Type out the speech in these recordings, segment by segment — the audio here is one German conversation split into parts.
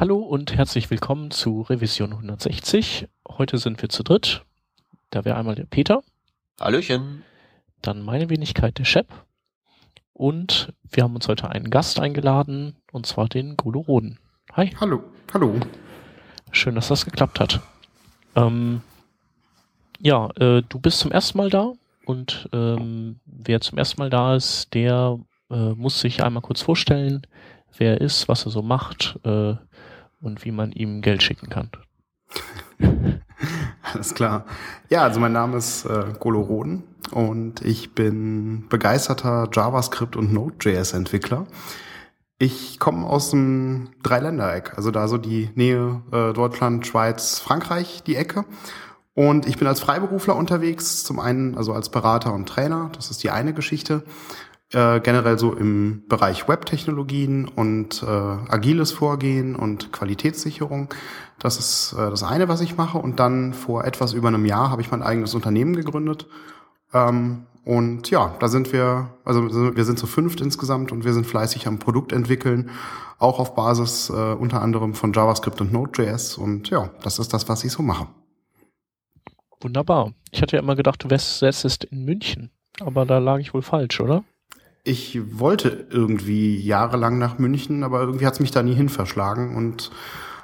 Hallo und herzlich willkommen zu Revision 160. Heute sind wir zu dritt. Da wäre einmal der Peter. Hallöchen. Dann meine Wenigkeit, der Shep. Und wir haben uns heute einen Gast eingeladen, und zwar den Golo Roden. Hi. Hallo. Hallo. Schön, dass das geklappt hat. Ähm, ja, äh, du bist zum ersten Mal da und ähm, wer zum ersten Mal da ist, der äh, muss sich einmal kurz vorstellen, wer er ist, was er so macht äh, und wie man ihm Geld schicken kann. Alles klar. Ja, also mein Name ist äh, Golo Roden und ich bin begeisterter JavaScript und Node.js-Entwickler. Ich komme aus dem Dreiländereck, also da so die Nähe äh, Deutschland, Schweiz, Frankreich, die Ecke. Und ich bin als Freiberufler unterwegs, zum einen also als Berater und Trainer, das ist die eine Geschichte äh, generell so im Bereich Webtechnologien und äh, agiles Vorgehen und Qualitätssicherung. Das ist äh, das eine, was ich mache. Und dann vor etwas über einem Jahr habe ich mein eigenes Unternehmen gegründet. Ähm, und ja, da sind wir, also wir sind zu fünft insgesamt und wir sind fleißig am Produkt entwickeln, auch auf Basis äh, unter anderem von JavaScript und Node.js. Und ja, das ist das, was ich so mache. Wunderbar. Ich hatte ja immer gedacht, du wärst in München, aber da lag ich wohl falsch, oder? Ich wollte irgendwie jahrelang nach München, aber irgendwie hat es mich da nie hin verschlagen. Und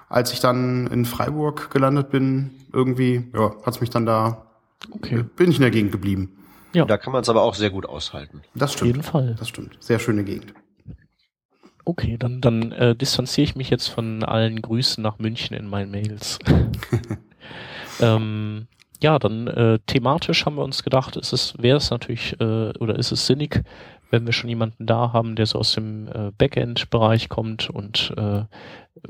als ich dann in Freiburg gelandet bin, irgendwie, ja, hat es mich dann da, okay. bin ich in der Gegend geblieben. Ja. Da kann man es aber auch sehr gut aushalten. Das stimmt. Auf jeden Fall. Das stimmt. Sehr schöne Gegend. Okay, dann, dann äh, distanziere ich mich jetzt von allen Grüßen nach München in meinen Mails. ähm, ja, dann äh, thematisch haben wir uns gedacht, ist es, wäre es natürlich äh, oder ist es sinnig, wenn wir schon jemanden da haben, der so aus dem äh, Backend-Bereich kommt und äh,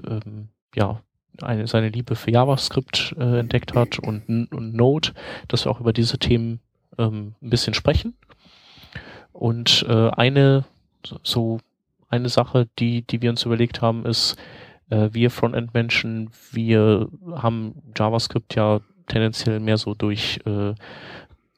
ähm, ja, eine, seine Liebe für JavaScript äh, entdeckt hat und, und Node, dass wir auch über diese Themen ähm, ein bisschen sprechen. Und äh, eine so eine Sache, die, die wir uns überlegt haben, ist, äh, wir Frontend-Menschen, wir haben JavaScript ja tendenziell mehr so durch äh,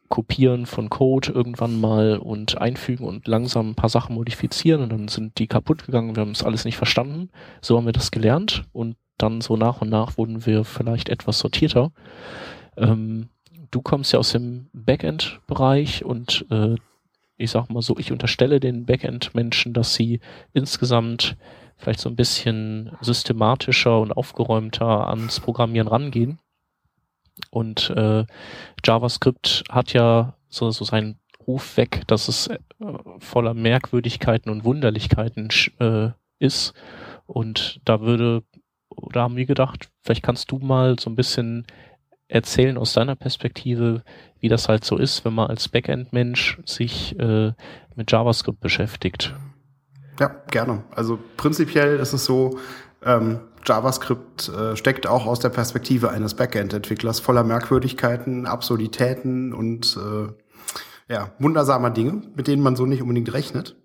Kopieren von Code irgendwann mal und einfügen und langsam ein paar Sachen modifizieren und dann sind die kaputt gegangen, wir haben es alles nicht verstanden. So haben wir das gelernt und dann so nach und nach wurden wir vielleicht etwas sortierter. Ähm, du kommst ja aus dem Backend-Bereich und äh, ich sag mal so, ich unterstelle den Backend-Menschen, dass sie insgesamt vielleicht so ein bisschen systematischer und aufgeräumter ans Programmieren rangehen. Und äh, JavaScript hat ja so, so seinen Ruf weg, dass es äh, voller Merkwürdigkeiten und Wunderlichkeiten äh, ist. Und da würde, da haben wir gedacht, vielleicht kannst du mal so ein bisschen erzählen aus deiner Perspektive, wie das halt so ist, wenn man als Backend-Mensch sich äh, mit JavaScript beschäftigt. Ja, gerne. Also prinzipiell ist es so, ähm, JavaScript äh, steckt auch aus der Perspektive eines Backend-Entwicklers voller Merkwürdigkeiten, Absurditäten und äh, ja, wundersamer Dinge, mit denen man so nicht unbedingt rechnet.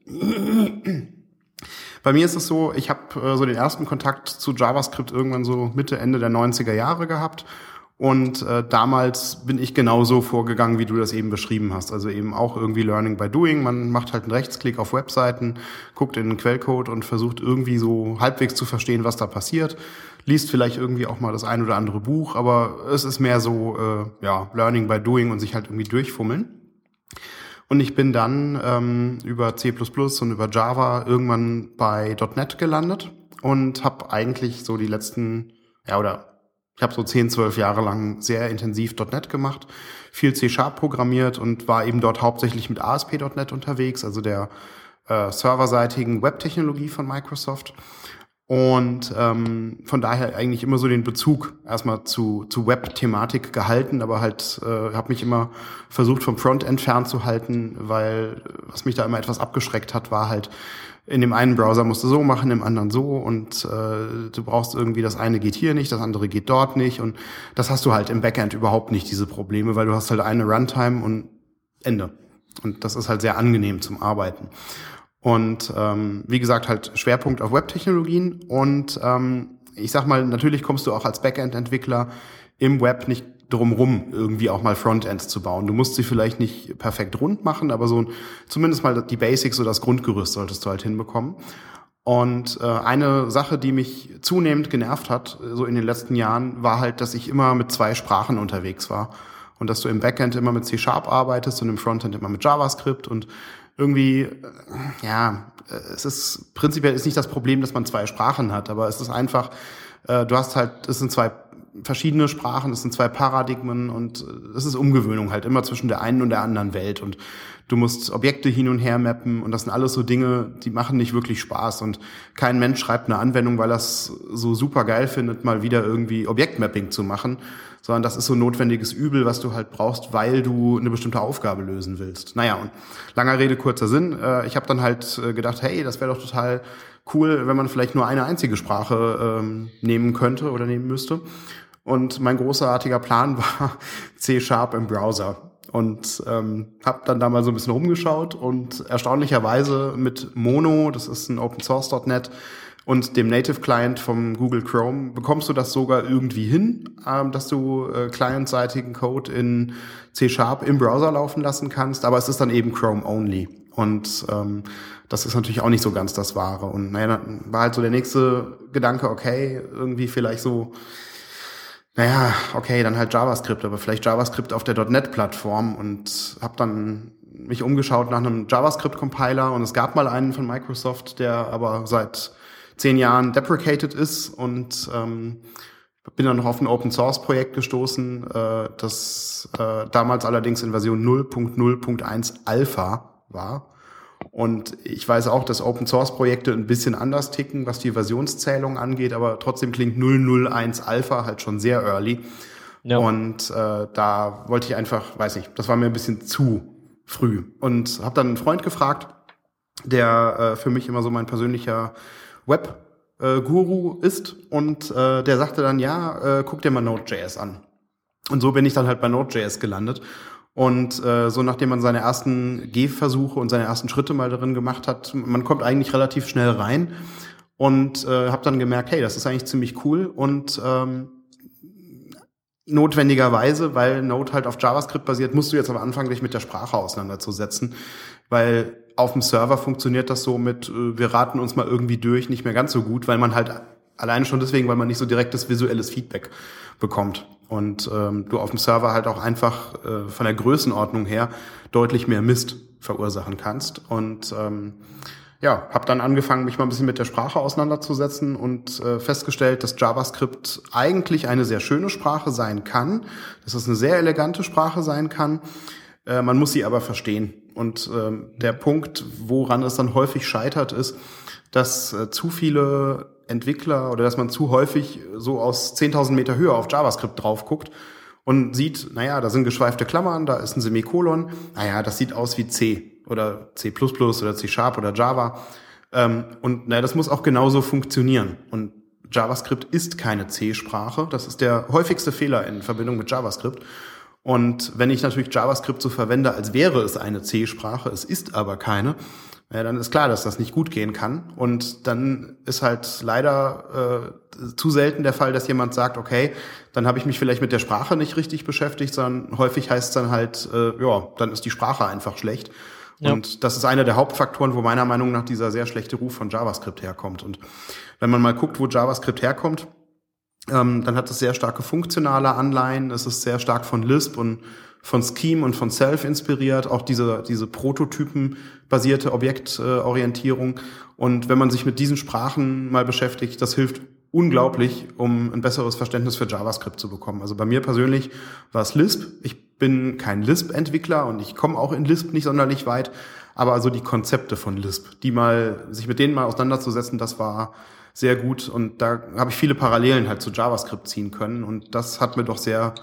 Bei mir ist es so, ich habe äh, so den ersten Kontakt zu JavaScript irgendwann so Mitte, Ende der 90er Jahre gehabt und äh, damals bin ich genauso vorgegangen, wie du das eben beschrieben hast. Also eben auch irgendwie Learning by Doing. Man macht halt einen Rechtsklick auf Webseiten, guckt in den Quellcode und versucht irgendwie so halbwegs zu verstehen, was da passiert. Liest vielleicht irgendwie auch mal das ein oder andere Buch, aber es ist mehr so äh, ja Learning by Doing und sich halt irgendwie durchfummeln. Und ich bin dann ähm, über C++ und über Java irgendwann bei .NET gelandet und habe eigentlich so die letzten ja oder ich habe so 10, 12 Jahre lang sehr intensiv .NET gemacht, viel C-Sharp programmiert und war eben dort hauptsächlich mit ASP.NET unterwegs, also der äh, serverseitigen Webtechnologie von Microsoft. Und ähm, von daher eigentlich immer so den Bezug erstmal zu, zu Web-Thematik gehalten, aber halt äh, habe mich immer versucht vom Frontend fernzuhalten, weil was mich da immer etwas abgeschreckt hat, war halt in dem einen Browser musst du so machen, im anderen so und äh, du brauchst irgendwie, das eine geht hier nicht, das andere geht dort nicht und das hast du halt im Backend überhaupt nicht, diese Probleme, weil du hast halt eine Runtime und Ende. Und das ist halt sehr angenehm zum Arbeiten. Und ähm, wie gesagt, halt Schwerpunkt auf Webtechnologien und ähm, ich sag mal, natürlich kommst du auch als Backend-Entwickler im Web nicht drumrum irgendwie auch mal Frontends zu bauen. Du musst sie vielleicht nicht perfekt rund machen, aber so zumindest mal die Basics, so das Grundgerüst solltest du halt hinbekommen. Und äh, eine Sache, die mich zunehmend genervt hat, so in den letzten Jahren, war halt, dass ich immer mit zwei Sprachen unterwegs war. Und dass du im Backend immer mit C-Sharp arbeitest und im Frontend immer mit JavaScript und irgendwie, äh, ja, äh, es ist prinzipiell ist nicht das Problem, dass man zwei Sprachen hat, aber es ist einfach, äh, du hast halt, es sind zwei verschiedene Sprachen, es sind zwei Paradigmen und äh, es ist Umgewöhnung halt immer zwischen der einen und der anderen Welt und du musst Objekte hin und her mappen und das sind alles so Dinge, die machen nicht wirklich Spaß und kein Mensch schreibt eine Anwendung, weil es so super geil findet, mal wieder irgendwie Objektmapping zu machen, sondern das ist so notwendiges Übel, was du halt brauchst, weil du eine bestimmte Aufgabe lösen willst. Naja, und langer Rede, kurzer Sinn. Äh, ich habe dann halt äh, gedacht, hey, das wäre doch total cool, wenn man vielleicht nur eine einzige Sprache ähm, nehmen könnte oder nehmen müsste. Und mein großartiger Plan war C-Sharp im Browser. Und ähm, habe dann da mal so ein bisschen rumgeschaut und erstaunlicherweise mit Mono, das ist ein OpenSource.net, und dem Native Client vom Google Chrome bekommst du das sogar irgendwie hin, ähm, dass du äh, clientseitigen Code in C-Sharp im Browser laufen lassen kannst, aber es ist dann eben Chrome only. Und ähm, das ist natürlich auch nicht so ganz das Wahre. Und naja, war halt so der nächste Gedanke, okay, irgendwie vielleicht so naja, okay, dann halt JavaScript, aber vielleicht JavaScript auf der .NET-Plattform und habe dann mich umgeschaut nach einem JavaScript-Compiler und es gab mal einen von Microsoft, der aber seit zehn Jahren deprecated ist und ähm, bin dann noch auf ein Open-Source-Projekt gestoßen, äh, das äh, damals allerdings in Version 0.0.1 Alpha war. Und ich weiß auch, dass Open Source Projekte ein bisschen anders ticken, was die Versionszählung angeht, aber trotzdem klingt 001 Alpha halt schon sehr early. Ja. Und äh, da wollte ich einfach, weiß nicht, das war mir ein bisschen zu früh. Und habe dann einen Freund gefragt, der äh, für mich immer so mein persönlicher Web-Guru äh, ist. Und äh, der sagte dann, ja, äh, guck dir mal Node.js an. Und so bin ich dann halt bei Node.js gelandet und äh, so nachdem man seine ersten Gehversuche und seine ersten Schritte mal darin gemacht hat, man kommt eigentlich relativ schnell rein und äh, habe dann gemerkt, hey, das ist eigentlich ziemlich cool und ähm, notwendigerweise, weil Node halt auf JavaScript basiert, musst du jetzt am Anfang dich mit der Sprache auseinanderzusetzen, weil auf dem Server funktioniert das so mit, äh, wir raten uns mal irgendwie durch, nicht mehr ganz so gut, weil man halt alleine schon deswegen, weil man nicht so direktes visuelles Feedback bekommt und ähm, du auf dem Server halt auch einfach äh, von der Größenordnung her deutlich mehr Mist verursachen kannst. Und ähm, ja, habe dann angefangen, mich mal ein bisschen mit der Sprache auseinanderzusetzen und äh, festgestellt, dass JavaScript eigentlich eine sehr schöne Sprache sein kann, dass es eine sehr elegante Sprache sein kann. Äh, man muss sie aber verstehen. Und ähm, der Punkt, woran es dann häufig scheitert, ist, dass äh, zu viele Entwickler oder dass man zu häufig so aus 10.000 Meter Höhe auf JavaScript drauf guckt und sieht, naja, da sind geschweifte Klammern, da ist ein Semikolon, naja, das sieht aus wie C oder C++ oder C Sharp oder Java. Ähm, und naja, das muss auch genauso funktionieren. Und JavaScript ist keine C-Sprache. Das ist der häufigste Fehler in Verbindung mit JavaScript. Und wenn ich natürlich JavaScript so verwende, als wäre es eine C-Sprache, es ist aber keine, ja, dann ist klar, dass das nicht gut gehen kann. Und dann ist halt leider äh, zu selten der Fall, dass jemand sagt, okay, dann habe ich mich vielleicht mit der Sprache nicht richtig beschäftigt, sondern häufig heißt es dann halt, äh, ja, dann ist die Sprache einfach schlecht. Ja. Und das ist einer der Hauptfaktoren, wo meiner Meinung nach dieser sehr schlechte Ruf von JavaScript herkommt. Und wenn man mal guckt, wo JavaScript herkommt, ähm, dann hat es sehr starke funktionale Anleihen, es ist sehr stark von Lisp und von Scheme und von Self inspiriert, auch diese, diese Prototypen-basierte Objektorientierung. Und wenn man sich mit diesen Sprachen mal beschäftigt, das hilft unglaublich, um ein besseres Verständnis für JavaScript zu bekommen. Also bei mir persönlich war es Lisp. Ich bin kein Lisp-Entwickler und ich komme auch in Lisp nicht sonderlich weit. Aber also die Konzepte von Lisp, die mal, sich mit denen mal auseinanderzusetzen, das war sehr gut. Und da habe ich viele Parallelen halt zu JavaScript ziehen können. Und das hat mir doch sehr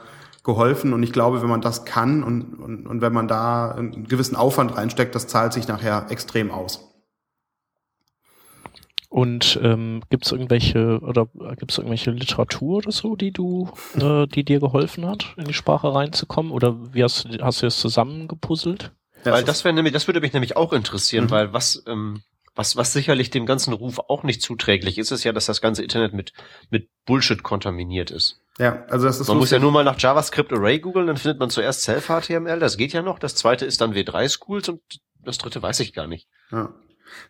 geholfen. Und ich glaube, wenn man das kann und, und, und wenn man da einen gewissen Aufwand reinsteckt, das zahlt sich nachher extrem aus. Und ähm, gibt es irgendwelche oder gibt es irgendwelche Literatur oder so, die du, äh, die dir geholfen hat, in die Sprache reinzukommen? Oder wie hast, hast du es zusammengepuzzelt? Weil das wäre nämlich, das würde mich nämlich auch interessieren, mhm. weil was ähm, was, was sicherlich dem ganzen Ruf auch nicht zuträglich ist, ist ja, dass das ganze Internet mit, mit Bullshit kontaminiert ist. Ja, also das ist Man muss ja nur mal nach JavaScript Array googeln, dann findet man zuerst Self-HTML, das geht ja noch. Das zweite ist dann W3 Schools und das dritte weiß ich gar nicht. Ja.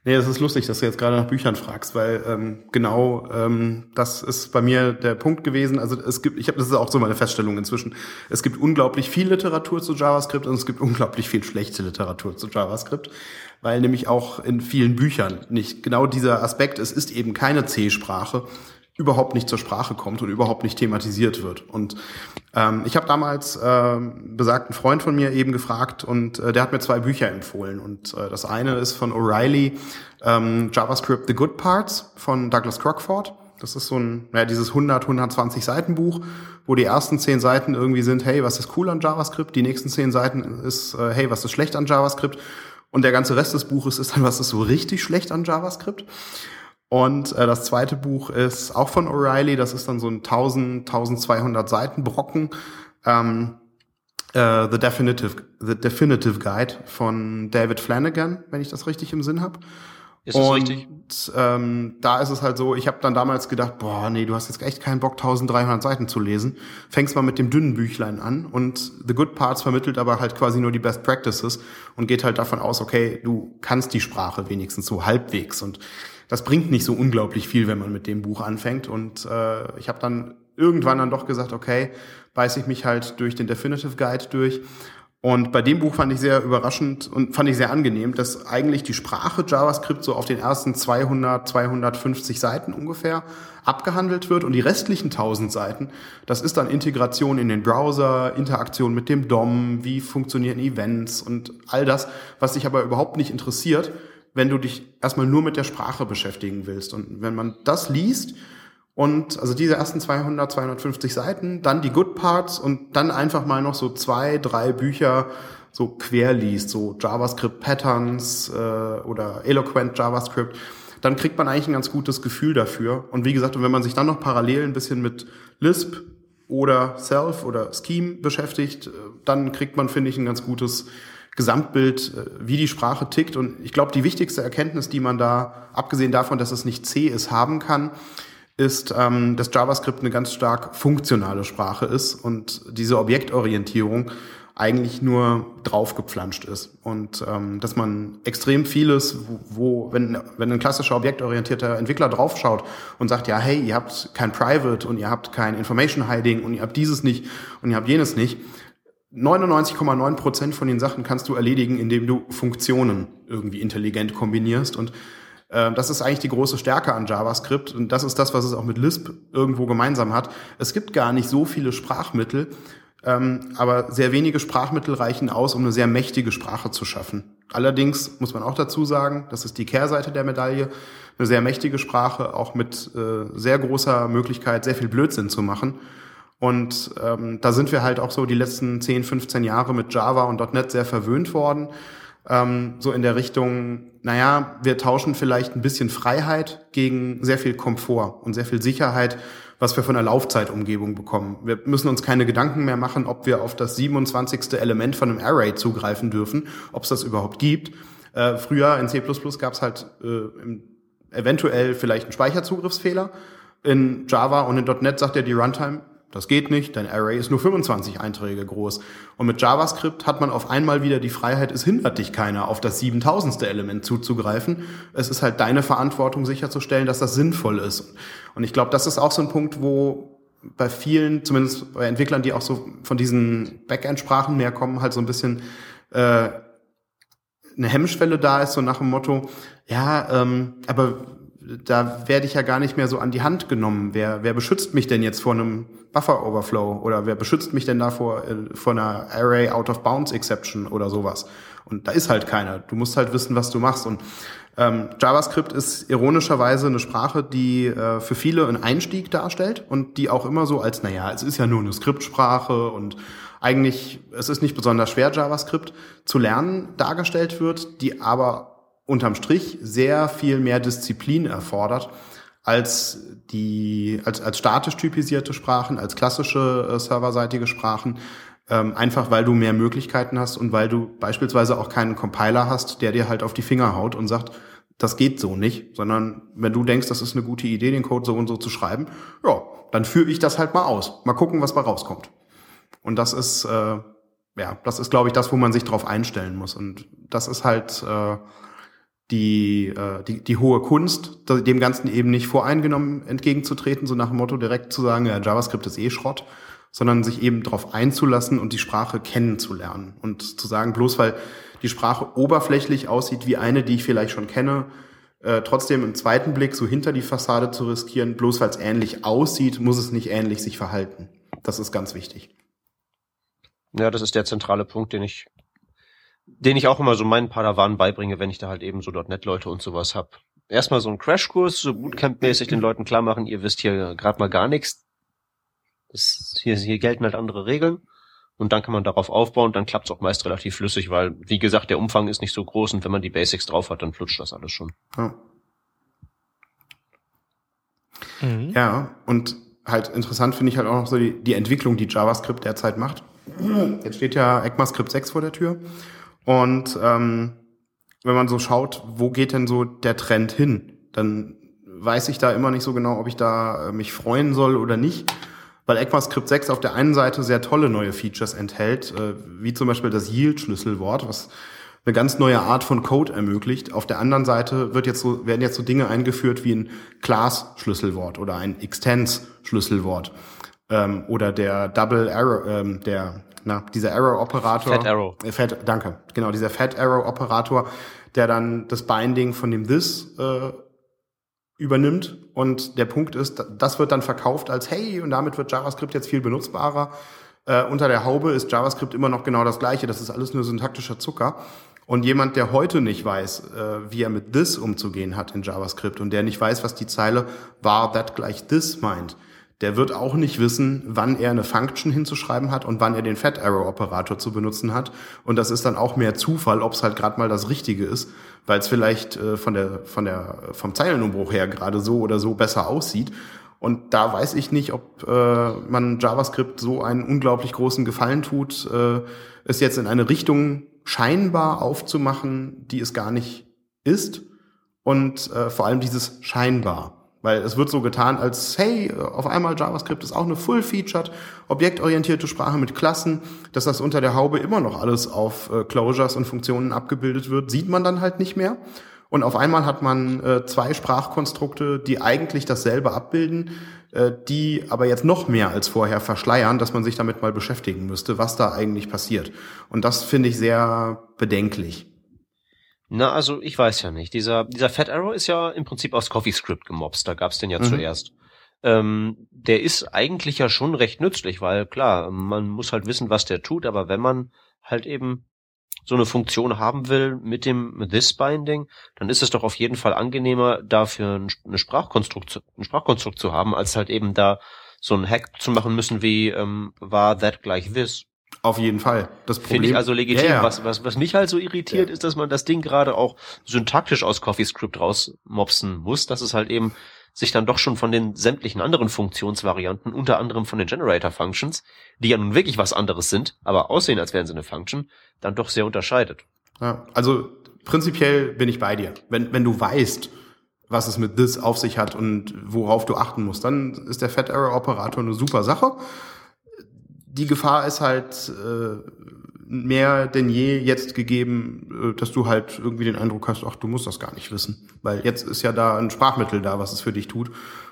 Nee, es ist lustig, dass du jetzt gerade nach Büchern fragst, weil ähm, genau ähm, das ist bei mir der Punkt gewesen. Also es gibt, ich habe das ist auch so meine Feststellung inzwischen. Es gibt unglaublich viel Literatur zu JavaScript und es gibt unglaublich viel schlechte Literatur zu JavaScript, weil nämlich auch in vielen Büchern nicht genau dieser Aspekt, es ist eben keine C-Sprache, überhaupt nicht zur Sprache kommt und überhaupt nicht thematisiert wird. Und ähm, ich habe damals äh, besagten Freund von mir eben gefragt und äh, der hat mir zwei Bücher empfohlen. Und äh, das eine ist von O'Reilly, ähm, JavaScript The Good Parts von Douglas Crockford. Das ist so ein, ja, dieses 100, 120 Seiten Buch, wo die ersten zehn Seiten irgendwie sind, hey, was ist cool an JavaScript? Die nächsten zehn Seiten ist, äh, hey, was ist schlecht an JavaScript? Und der ganze Rest des Buches ist dann, was ist so richtig schlecht an JavaScript? Und äh, das zweite Buch ist auch von O'Reilly. Das ist dann so ein 1000, 1200 Seiten Brocken. Ähm, äh, The, Definitive, The Definitive Guide von David Flanagan, wenn ich das richtig im Sinn habe. Ist das und richtig? ähm, da ist es halt so, ich habe dann damals gedacht, boah, nee, du hast jetzt echt keinen Bock, 1300 Seiten zu lesen. Fängst mal mit dem dünnen Büchlein an und The Good Parts vermittelt aber halt quasi nur die Best Practices und geht halt davon aus, okay, du kannst die Sprache wenigstens so halbwegs und das bringt nicht so unglaublich viel, wenn man mit dem Buch anfängt. Und äh, ich habe dann irgendwann dann doch gesagt, okay, beiß ich mich halt durch den Definitive Guide durch. Und bei dem Buch fand ich sehr überraschend und fand ich sehr angenehm, dass eigentlich die Sprache JavaScript so auf den ersten 200, 250 Seiten ungefähr abgehandelt wird und die restlichen 1000 Seiten, das ist dann Integration in den Browser, Interaktion mit dem DOM, wie funktionieren Events und all das, was dich aber überhaupt nicht interessiert, wenn du dich erstmal nur mit der Sprache beschäftigen willst. Und wenn man das liest und also diese ersten 200, 250 Seiten, dann die Good Parts und dann einfach mal noch so zwei, drei Bücher so quer liest, so JavaScript Patterns äh, oder Eloquent JavaScript, dann kriegt man eigentlich ein ganz gutes Gefühl dafür. Und wie gesagt, wenn man sich dann noch parallel ein bisschen mit Lisp oder Self oder Scheme beschäftigt, äh, dann kriegt man, finde ich, ein ganz gutes Gesamtbild, äh, wie die Sprache tickt. Und ich glaube, die wichtigste Erkenntnis, die man da, abgesehen davon, dass es nicht C ist, haben kann, ist, ähm, dass JavaScript eine ganz stark funktionale Sprache ist und diese Objektorientierung eigentlich nur draufgepflanscht ist. Und ähm, dass man extrem vieles, wo, wo wenn, wenn ein klassischer objektorientierter Entwickler draufschaut und sagt, ja, hey, ihr habt kein Private und ihr habt kein Information Hiding und ihr habt dieses nicht und ihr habt jenes nicht, 99,9 Prozent von den Sachen kannst du erledigen, indem du Funktionen irgendwie intelligent kombinierst. Und äh, das ist eigentlich die große Stärke an JavaScript. Und das ist das, was es auch mit Lisp irgendwo gemeinsam hat. Es gibt gar nicht so viele Sprachmittel, ähm, aber sehr wenige Sprachmittel reichen aus, um eine sehr mächtige Sprache zu schaffen. Allerdings muss man auch dazu sagen, das ist die Kehrseite der Medaille, eine sehr mächtige Sprache, auch mit äh, sehr großer Möglichkeit, sehr viel Blödsinn zu machen. Und ähm, da sind wir halt auch so die letzten 10, 15 Jahre mit Java und .NET sehr verwöhnt worden. Ähm, so in der Richtung, naja, wir tauschen vielleicht ein bisschen Freiheit gegen sehr viel Komfort und sehr viel Sicherheit, was wir von der Laufzeitumgebung bekommen. Wir müssen uns keine Gedanken mehr machen, ob wir auf das 27. Element von einem Array zugreifen dürfen, ob es das überhaupt gibt. Äh, früher in C++ gab es halt äh, eventuell vielleicht einen Speicherzugriffsfehler. In Java und in .NET sagt ja die Runtime, das geht nicht, dein Array ist nur 25 Einträge groß. Und mit JavaScript hat man auf einmal wieder die Freiheit, es hindert dich keiner, auf das 7000. Element zuzugreifen. Es ist halt deine Verantwortung sicherzustellen, dass das sinnvoll ist. Und ich glaube, das ist auch so ein Punkt, wo bei vielen, zumindest bei Entwicklern, die auch so von diesen Backend-Sprachen mehr kommen, halt so ein bisschen äh, eine Hemmschwelle da ist, so nach dem Motto, ja, ähm, aber da werde ich ja gar nicht mehr so an die Hand genommen. Wer, wer beschützt mich denn jetzt vor einem Buffer Overflow oder wer beschützt mich denn da vor, äh, vor einer Array Out of Bounds Exception oder sowas? Und da ist halt keiner. Du musst halt wissen, was du machst. Und ähm, JavaScript ist ironischerweise eine Sprache, die äh, für viele einen Einstieg darstellt und die auch immer so als, naja, es ist ja nur eine Skriptsprache und eigentlich, es ist nicht besonders schwer, JavaScript zu lernen, dargestellt wird, die aber unterm Strich sehr viel mehr Disziplin erfordert als die als als statisch typisierte Sprachen, als klassische äh, serverseitige Sprachen, ähm, einfach weil du mehr Möglichkeiten hast und weil du beispielsweise auch keinen Compiler hast, der dir halt auf die Finger haut und sagt, das geht so nicht, sondern wenn du denkst, das ist eine gute Idee, den Code so und so zu schreiben, ja, dann führe ich das halt mal aus. Mal gucken, was da rauskommt. Und das ist, äh, ja, das ist, glaube ich, das, wo man sich drauf einstellen muss. Und das ist halt äh, die, äh, die, die hohe Kunst, dem Ganzen eben nicht voreingenommen entgegenzutreten, so nach dem Motto direkt zu sagen, ja, JavaScript ist eh Schrott, sondern sich eben darauf einzulassen und die Sprache kennenzulernen und zu sagen, bloß weil die Sprache oberflächlich aussieht wie eine, die ich vielleicht schon kenne, äh, trotzdem im zweiten Blick so hinter die Fassade zu riskieren, bloß weil es ähnlich aussieht, muss es nicht ähnlich sich verhalten. Das ist ganz wichtig. Ja, das ist der zentrale Punkt, den ich den ich auch immer so meinen Padawan beibringe, wenn ich da halt eben so .NET-Leute und sowas hab. Erstmal so ein Crashkurs, so Bootcamp-mäßig den Leuten klar machen, ihr wisst hier gerade mal gar nichts. Das, hier, hier gelten halt andere Regeln. Und dann kann man darauf aufbauen, dann klappt's auch meist relativ flüssig, weil, wie gesagt, der Umfang ist nicht so groß und wenn man die Basics drauf hat, dann flutscht das alles schon. Ja, mhm. ja und halt interessant finde ich halt auch noch so die, die Entwicklung, die JavaScript derzeit macht. Jetzt steht ja ECMAScript 6 vor der Tür und ähm, wenn man so schaut, wo geht denn so der Trend hin, dann weiß ich da immer nicht so genau, ob ich da äh, mich freuen soll oder nicht, weil ECMAScript 6 auf der einen Seite sehr tolle neue Features enthält, äh, wie zum Beispiel das Yield-Schlüsselwort, was eine ganz neue Art von Code ermöglicht. Auf der anderen Seite wird jetzt so, werden jetzt so Dinge eingeführt wie ein Class-Schlüsselwort oder ein Extends-Schlüsselwort ähm, oder der Double Arrow, ähm, der na, dieser Arrow-Operator. Fat Arrow. Äh, Fat, danke. Genau, dieser Fat Arrow-Operator, der dann das Binding von dem This äh, übernimmt. Und der Punkt ist, das wird dann verkauft als, hey, und damit wird JavaScript jetzt viel benutzbarer. Äh, unter der Haube ist JavaScript immer noch genau das gleiche. Das ist alles nur syntaktischer Zucker. Und jemand, der heute nicht weiß, äh, wie er mit this umzugehen hat in JavaScript und der nicht weiß, was die Zeile war that gleich this meint, der wird auch nicht wissen, wann er eine Function hinzuschreiben hat und wann er den Fat Arrow Operator zu benutzen hat. Und das ist dann auch mehr Zufall, ob es halt gerade mal das Richtige ist, weil es vielleicht äh, von der von der vom Zeilenumbruch her gerade so oder so besser aussieht. Und da weiß ich nicht, ob äh, man JavaScript so einen unglaublich großen Gefallen tut, äh, es jetzt in eine Richtung scheinbar aufzumachen, die es gar nicht ist. Und äh, vor allem dieses scheinbar. Weil es wird so getan, als hey, auf einmal JavaScript ist auch eine full-featured, objektorientierte Sprache mit Klassen, dass das unter der Haube immer noch alles auf äh, Closures und Funktionen abgebildet wird, sieht man dann halt nicht mehr. Und auf einmal hat man äh, zwei Sprachkonstrukte, die eigentlich dasselbe abbilden, äh, die aber jetzt noch mehr als vorher verschleiern, dass man sich damit mal beschäftigen müsste, was da eigentlich passiert. Und das finde ich sehr bedenklich. Na, also ich weiß ja nicht. Dieser, dieser Fat Arrow ist ja im Prinzip aus CoffeeScript gemobst. Da gab's den ja mhm. zuerst. Ähm, der ist eigentlich ja schon recht nützlich, weil klar, man muss halt wissen, was der tut, aber wenn man halt eben so eine Funktion haben will mit dem This Binding, dann ist es doch auf jeden Fall angenehmer, dafür eine Sprachkonstrukt, ein Sprachkonstrukt zu haben, als halt eben da so ein Hack zu machen müssen wie ähm, war that gleich this. Auf jeden Fall. Das Problem finde ich also legitim. Ja, ja. Was, was, was mich halt so irritiert, ja. ist, dass man das Ding gerade auch syntaktisch aus CoffeeScript rausmopsen muss, dass es halt eben sich dann doch schon von den sämtlichen anderen Funktionsvarianten, unter anderem von den Generator Functions, die ja nun wirklich was anderes sind, aber aussehen, als wären sie eine Function, dann doch sehr unterscheidet. Ja, also prinzipiell bin ich bei dir. Wenn, wenn du weißt, was es mit this auf sich hat und worauf du achten musst, dann ist der Fat Error Operator eine super Sache die Gefahr ist halt äh, mehr denn je jetzt gegeben, äh, dass du halt irgendwie den Eindruck hast, ach, du musst das gar nicht wissen. Weil jetzt ist ja da ein Sprachmittel da, was es für dich tut.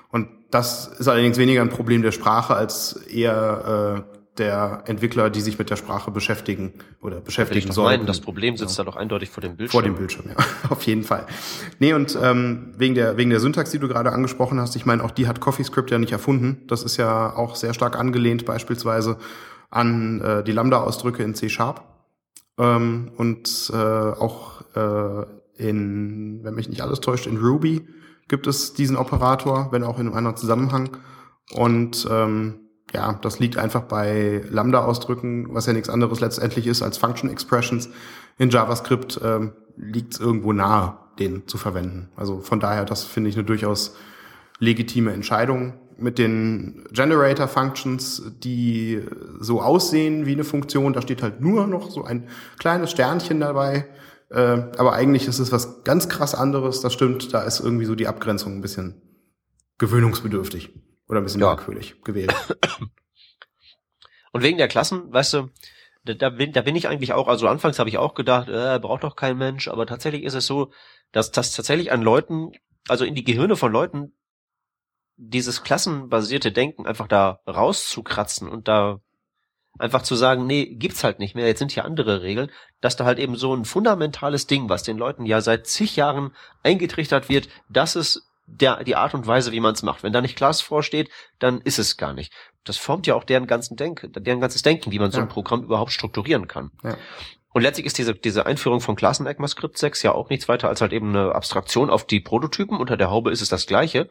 Und das ist allerdings weniger ein Problem der Sprache als eher äh, der Entwickler, die sich mit der Sprache beschäftigen oder beschäftigen sollen. Meinen, das Problem sitzt ja. da doch eindeutig vor dem Bildschirm. Vor dem Bildschirm, ja, auf jeden Fall. Nee, und ähm, wegen der wegen der Syntax, die du gerade angesprochen hast, ich meine, auch die hat CoffeeScript ja nicht erfunden. Das ist ja auch sehr stark angelehnt beispielsweise an äh, die Lambda-Ausdrücke in C Sharp ähm, und äh, auch äh, in, wenn mich nicht alles täuscht, in Ruby gibt es diesen Operator, wenn auch in einem anderen Zusammenhang. Und ähm, ja, das liegt einfach bei Lambda-Ausdrücken, was ja nichts anderes letztendlich ist als Function Expressions. In JavaScript ähm, liegt es irgendwo nahe, den zu verwenden. Also von daher, das finde ich eine durchaus legitime Entscheidung. Mit den Generator Functions, die so aussehen wie eine Funktion, da steht halt nur noch so ein kleines Sternchen dabei. Äh, aber eigentlich ist es was ganz krass anderes. Das stimmt, da ist irgendwie so die Abgrenzung ein bisschen gewöhnungsbedürftig. Oder ein bisschen ja. merkwürdig gewählt. Und wegen der Klassen, weißt du, da, da, bin, da bin ich eigentlich auch, also anfangs habe ich auch gedacht, äh, braucht doch kein Mensch, aber tatsächlich ist es so, dass das tatsächlich an Leuten, also in die Gehirne von Leuten, dieses klassenbasierte Denken einfach da rauszukratzen und da einfach zu sagen, nee, gibt's halt nicht mehr, jetzt sind hier andere Regeln, dass da halt eben so ein fundamentales Ding, was den Leuten ja seit zig Jahren eingetrichtert wird, dass es der, die Art und Weise, wie man es macht. Wenn da nicht Class vorsteht, dann ist es gar nicht. Das formt ja auch deren ganzen Denken, deren ganzes Denken, wie man so ein Programm überhaupt strukturieren kann. Ja. Und letztlich ist diese, diese Einführung von Klassen ECMAScript 6 ja auch nichts weiter als halt eben eine Abstraktion auf die Prototypen. Unter der Haube ist es das Gleiche.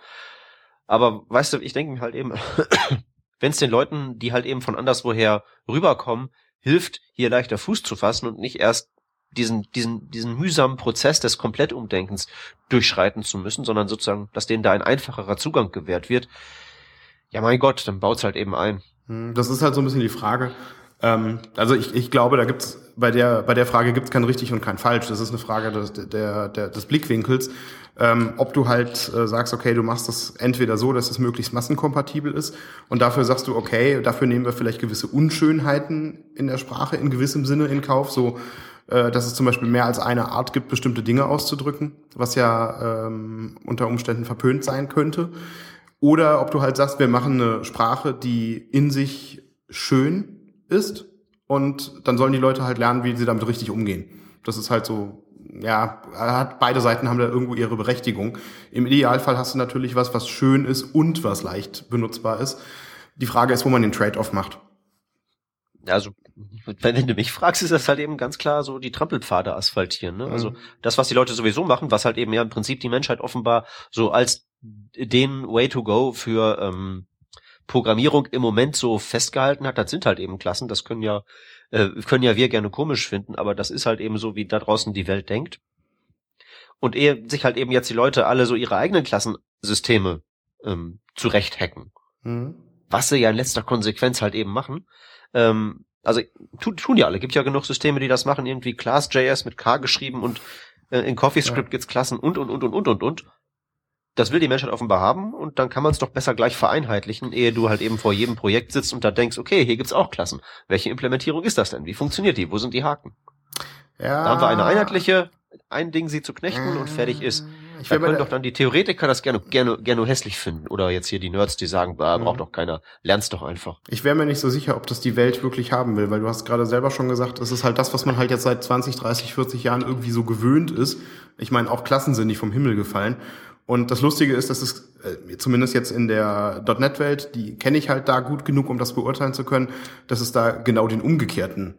Aber weißt du, ich denke mir halt eben, wenn es den Leuten, die halt eben von anderswoher rüberkommen, hilft, hier leichter Fuß zu fassen und nicht erst diesen, diesen, diesen mühsamen Prozess des Komplettumdenkens durchschreiten zu müssen, sondern sozusagen, dass denen da ein einfacherer Zugang gewährt wird. Ja, mein Gott, dann baut's halt eben ein. Hm, das ist halt so ein bisschen die Frage. Ähm, also ich, ich glaube, da gibt's bei der bei der Frage gibt's kein richtig und kein falsch. Das ist eine Frage des, der, der, des Blickwinkels. Ähm, ob du halt äh, sagst, okay, du machst das entweder so, dass es möglichst massenkompatibel ist und dafür sagst du, okay, dafür nehmen wir vielleicht gewisse Unschönheiten in der Sprache in gewissem Sinne in Kauf, so äh, dass es zum Beispiel mehr als eine Art gibt, bestimmte Dinge auszudrücken, was ja ähm, unter Umständen verpönt sein könnte. Oder ob du halt sagst, wir machen eine Sprache, die in sich schön ist und dann sollen die Leute halt lernen, wie sie damit richtig umgehen. Das ist halt so, ja, hat, beide Seiten haben da irgendwo ihre Berechtigung. Im Idealfall hast du natürlich was, was schön ist und was leicht benutzbar ist. Die Frage ist, wo man den Trade-off macht. Also wenn du mich fragst, ist das halt eben ganz klar so die Trampelpfade asphaltieren. Ne? Also mhm. das, was die Leute sowieso machen, was halt eben ja im Prinzip die Menschheit offenbar so als den Way to go für ähm, Programmierung im Moment so festgehalten hat, das sind halt eben Klassen, das können ja, äh, können ja wir gerne komisch finden, aber das ist halt eben so, wie da draußen die Welt denkt. Und ehe sich halt eben jetzt die Leute alle so ihre eigenen Klassensysteme ähm, zurecht hacken, mhm. was sie ja in letzter Konsequenz halt eben machen, ähm, also tu, tun ja alle, gibt ja genug Systeme, die das machen, irgendwie Class.js mit K geschrieben und äh, in CoffeeScript ja. gibt's Klassen und und und und und und und. Das will die Menschheit offenbar haben und dann kann man es doch besser gleich vereinheitlichen, ehe du halt eben vor jedem Projekt sitzt und da denkst, okay, hier gibt's auch Klassen. Welche Implementierung ist das denn? Wie funktioniert die? Wo sind die Haken? Ja. Da haben wir eine einheitliche, ein Ding sie zu knechten und fertig ist. Ich da können doch dann die Theoretiker das gerne, gerne, gerne hässlich finden. Oder jetzt hier die Nerds, die sagen, bah, braucht mhm. doch keiner, lern's doch einfach. Ich wäre mir nicht so sicher, ob das die Welt wirklich haben will, weil du hast gerade selber schon gesagt, es ist halt das, was man halt jetzt seit 20, 30, 40 Jahren irgendwie so gewöhnt ist. Ich meine, auch Klassen sind nicht vom Himmel gefallen. Und das Lustige ist, dass es äh, zumindest jetzt in der .NET-Welt, die kenne ich halt da gut genug, um das beurteilen zu können, dass es da genau den umgekehrten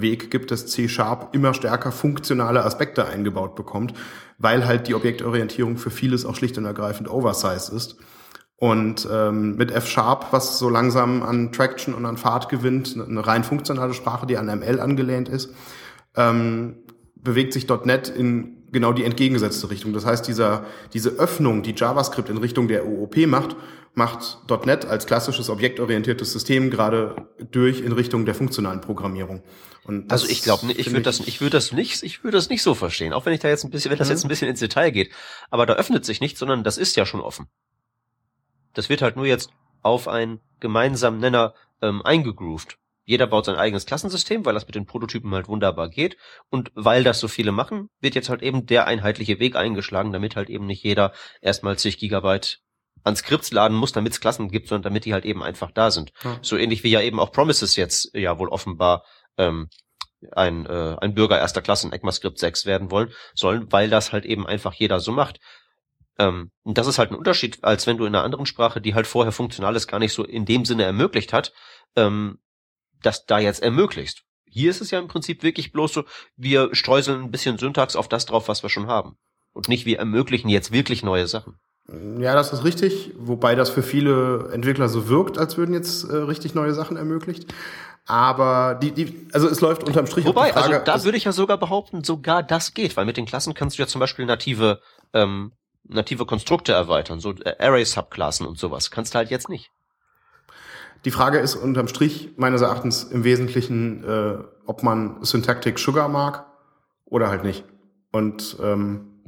Weg gibt, dass C-Sharp immer stärker funktionale Aspekte eingebaut bekommt, weil halt die Objektorientierung für vieles auch schlicht und ergreifend oversized ist. Und ähm, mit F-Sharp, was so langsam an Traction und an Fahrt gewinnt, eine rein funktionale Sprache, die an ML angelehnt ist, ähm, bewegt sich .NET in genau die entgegengesetzte Richtung. Das heißt, dieser, diese Öffnung, die JavaScript in Richtung der OOP macht, macht .NET als klassisches objektorientiertes System gerade durch in Richtung der funktionalen Programmierung. Und also ich glaube, ich würde das, ich würde das nicht, ich würde das nicht so verstehen, auch wenn ich da jetzt ein bisschen, wenn das mhm. jetzt ein bisschen ins Detail geht. Aber da öffnet sich nichts, sondern das ist ja schon offen. Das wird halt nur jetzt auf einen gemeinsamen Nenner ähm, eingegroovt. Jeder baut sein eigenes Klassensystem, weil das mit den Prototypen halt wunderbar geht. Und weil das so viele machen, wird jetzt halt eben der einheitliche Weg eingeschlagen, damit halt eben nicht jeder erstmal zig Gigabyte an Skripts laden muss, damit es Klassen gibt, sondern damit die halt eben einfach da sind. Ja. So ähnlich wie ja eben auch Promises jetzt ja wohl offenbar ähm, ein, äh, ein Bürger erster Klasse in ECMAScript 6 werden wollen, sollen, weil das halt eben einfach jeder so macht. Ähm, und das ist halt ein Unterschied, als wenn du in einer anderen Sprache, die halt vorher Funktionales gar nicht so in dem Sinne ermöglicht hat, ähm, das da jetzt ermöglicht. Hier ist es ja im Prinzip wirklich bloß so, wir streuseln ein bisschen Syntax auf das drauf, was wir schon haben. Und nicht wir ermöglichen jetzt wirklich neue Sachen. Ja, das ist richtig, wobei das für viele Entwickler so wirkt, als würden jetzt äh, richtig neue Sachen ermöglicht. Aber die, die, also es läuft unterm Strich. Wobei, Frage, also da würde ich ja sogar behaupten, sogar das geht, weil mit den Klassen kannst du ja zum Beispiel native, ähm, native Konstrukte erweitern, so äh, Array-Subklassen und sowas. Kannst du halt jetzt nicht. Die Frage ist unterm Strich meines Erachtens im Wesentlichen, äh, ob man Syntactic Sugar mag oder halt nicht. Und ähm,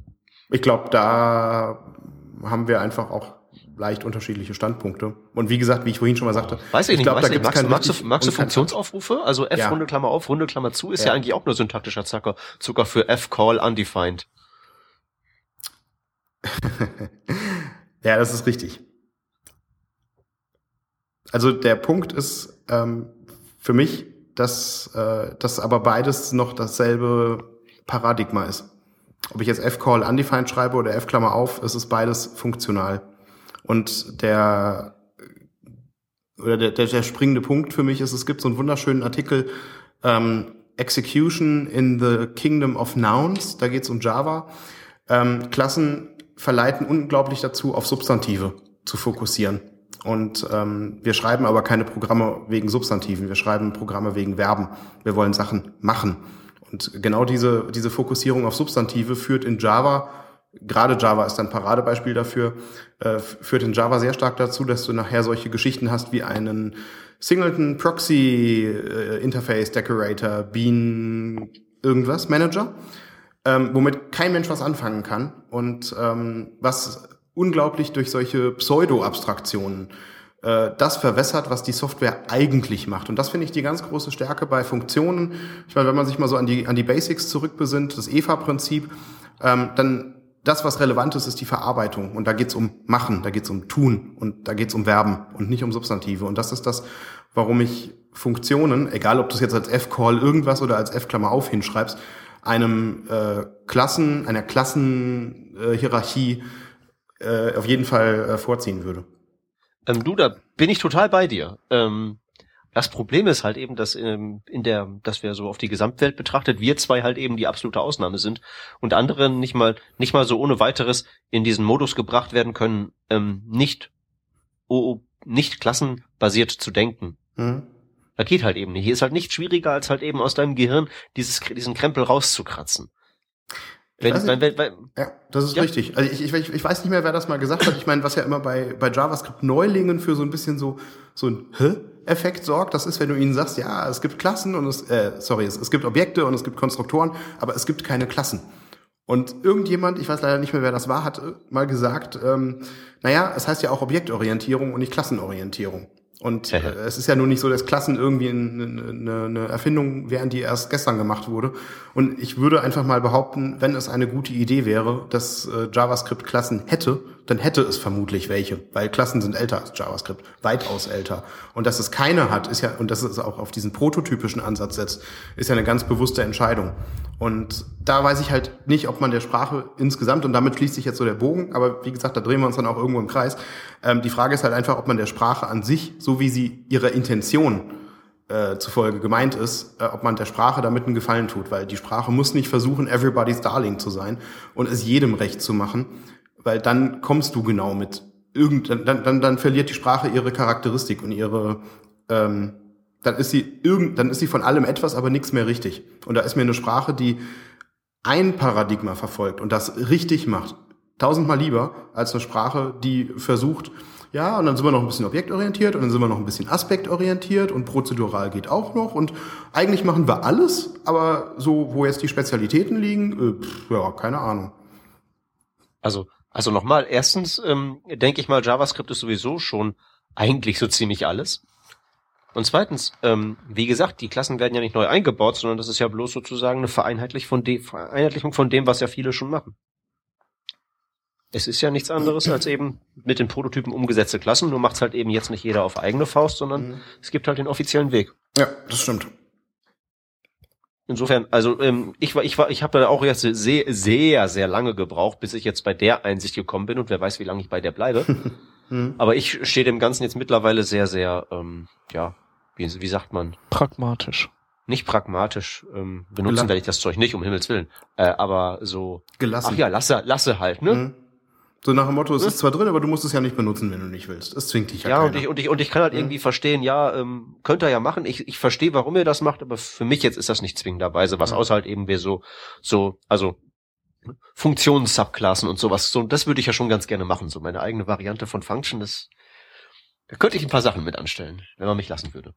ich glaube, da haben wir einfach auch leicht unterschiedliche Standpunkte. Und wie gesagt, wie ich vorhin schon mal sagte, weiß ich, ich glaube, da gibt es Magst, kein magst, magst du Funktionsaufrufe? Also F Ja. Runde Klammer auf, Runde Klammer zu ist ja, Ja. eigentlich auch nur syntaktischer Zucker, Zucker für F Call undefined. Ja, das ist richtig. Also der Punkt ist ähm, für mich, dass, äh, dass aber beides noch dasselbe Paradigma ist. Ob ich jetzt F-Call undefined schreibe oder F-Klammer auf, es ist beides funktional. Und der oder der, der, springende Punkt für mich ist, es gibt so einen wunderschönen Artikel ähm, Execution in the Kingdom of Nouns, da geht es um Java. Ähm, Klassen verleiten unglaublich dazu, auf Substantive zu fokussieren. Und ähm, wir schreiben aber keine Programme wegen Substantiven, wir schreiben Programme wegen Verben. Wir wollen Sachen machen. Und genau diese, diese Fokussierung auf Substantive führt in Java, gerade Java ist ein Paradebeispiel dafür, äh, führt in Java sehr stark dazu, dass du nachher solche Geschichten hast wie einen Singleton Proxy äh, Interface Decorator, Bean, irgendwas, Manager, ähm, womit kein Mensch was anfangen kann. Und ähm, was unglaublich durch solche Pseudo-Abstraktionen äh, das verwässert, was die Software eigentlich macht. Und das finde ich die ganz große Stärke bei Funktionen. Ich meine, wenn man sich mal so an die, an die Basics zurückbesinnt, das EVA-Prinzip, ähm, dann das, was relevant ist, ist die Verarbeitung. Und da geht's um Machen, da geht's um Tun und da geht's um Verben und nicht um Substantive. Und das ist das, warum ich Funktionen, egal ob du es jetzt als F-Call irgendwas oder als F-Klammer auf hinschreibst, einem äh, Klassen, einer Klassenhierarchie äh, auf jeden Fall äh, vorziehen würde. Ähm, du, da bin ich total bei dir. Ähm, das Problem ist halt eben, dass ähm, in der, dass wir so auf die Gesamtwelt betrachtet, wir zwei halt eben die absolute Ausnahme sind und andere nicht mal, nicht mal so ohne weiteres in diesen Modus gebracht werden können, ähm, nicht, oh, nicht klassenbasiert zu denken. Mhm. Das geht halt eben nicht. Hier ist halt nicht schwieriger, als halt eben aus deinem Gehirn dieses, diesen Krempel rauszukratzen. Wenn, weiß wenn, wenn, Ja, das ist Ja. richtig. Also ich, ich, ich weiß nicht mehr, wer das mal gesagt hat. Ich meine, was ja immer bei, bei JavaScript-Neulingen für so ein bisschen so, so ein Hä-Effekt sorgt, das ist, wenn du ihnen sagst, ja, es gibt Klassen und es, äh, sorry, es, es gibt Objekte und es gibt Konstruktoren, aber es gibt keine Klassen. Und irgendjemand, ich weiß leider nicht mehr, wer das war, hat äh, mal gesagt, ähm, naja, es heißt ja auch Objektorientierung und nicht Klassenorientierung. Und äh, es ist ja nun nicht so, dass Klassen irgendwie eine, eine, Erfindung wären, die erst gestern gemacht wurde. Und ich würde einfach mal behaupten, wenn es eine gute Idee wäre, dass äh, JavaScript Klassen hätte, dann hätte es vermutlich welche, weil Klassen sind älter als JavaScript, weitaus älter. Und dass es keine hat, ist ja, und dass es auch auf diesen prototypischen Ansatz setzt, ist ja eine ganz bewusste Entscheidung. Und da weiß ich halt nicht, ob man der Sprache insgesamt, und damit schließt sich jetzt so der Bogen, aber wie gesagt, da drehen wir uns dann auch irgendwo im Kreis. Ähm, die Frage ist halt einfach, ob man der Sprache an sich, so wie sie ihrer Intention äh, zufolge gemeint ist, äh, ob man der Sprache damit einen Gefallen tut, weil die Sprache muss nicht versuchen, everybody's darling zu sein und es jedem recht zu machen, weil dann kommst du genau mit irgend, dann, dann, dann verliert die Sprache ihre Charakteristik und ihre, ähm, dann ist sie irgend, dann ist sie von allem etwas, aber nichts mehr richtig. Und da ist mir eine Sprache, die ein Paradigma verfolgt und das richtig macht, tausendmal lieber als eine Sprache, die versucht, ja, und dann sind wir noch ein bisschen objektorientiert und dann sind wir noch ein bisschen aspektorientiert und prozedural geht auch noch und eigentlich machen wir alles, aber so, wo jetzt die Spezialitäten liegen, äh, pff, ja, keine Ahnung. Also, also nochmal, erstens ähm, denke ich mal, JavaScript ist sowieso schon eigentlich so ziemlich alles. Und zweitens, ähm, wie gesagt, die Klassen werden ja nicht neu eingebaut, sondern das ist ja bloß sozusagen eine Vereinheitlichung von, Vereinheitlichung von dem, was ja viele schon machen. Es ist ja nichts anderes als eben mit den Prototypen umgesetzte Klassen, nur macht's halt eben jetzt nicht jeder auf eigene Faust, sondern Mhm. es gibt halt den offiziellen Weg. Ja, das stimmt. Insofern, also ähm, ich war, ich war, ich habe da auch jetzt sehr, sehr, sehr lange gebraucht, bis ich jetzt bei der Einsicht gekommen bin und wer weiß, wie lange ich bei der bleibe. Mhm. Aber ich stehe dem Ganzen jetzt mittlerweile sehr, sehr, ähm, ja, wie, wie sagt man, Pragmatisch. nicht pragmatisch. Ähm, benutzen Gelassen. werde ich das Zeug nicht, um Himmels Willen. Äh, aber so, Gelassen. ach ja, lasse, lasse halt, ne? Mhm. So nach dem Motto, es ist zwar drin, aber du musst es ja nicht benutzen, wenn du nicht willst. Es zwingt dich ja, Ja, keiner. und ich, und ich, und ich kann halt Mhm. irgendwie verstehen, ja, ähm, könnt ihr ja machen. Ich, ich verstehe, warum ihr das macht, aber für mich jetzt ist das nicht zwingenderweise was, Ja. außer halt eben wir so, so, also Funktions-Subklassen und sowas. So, das würde ich ja schon ganz gerne machen. So meine eigene Variante von Function, das, da könnte ich ein paar Sachen mit anstellen, wenn man mich lassen würde.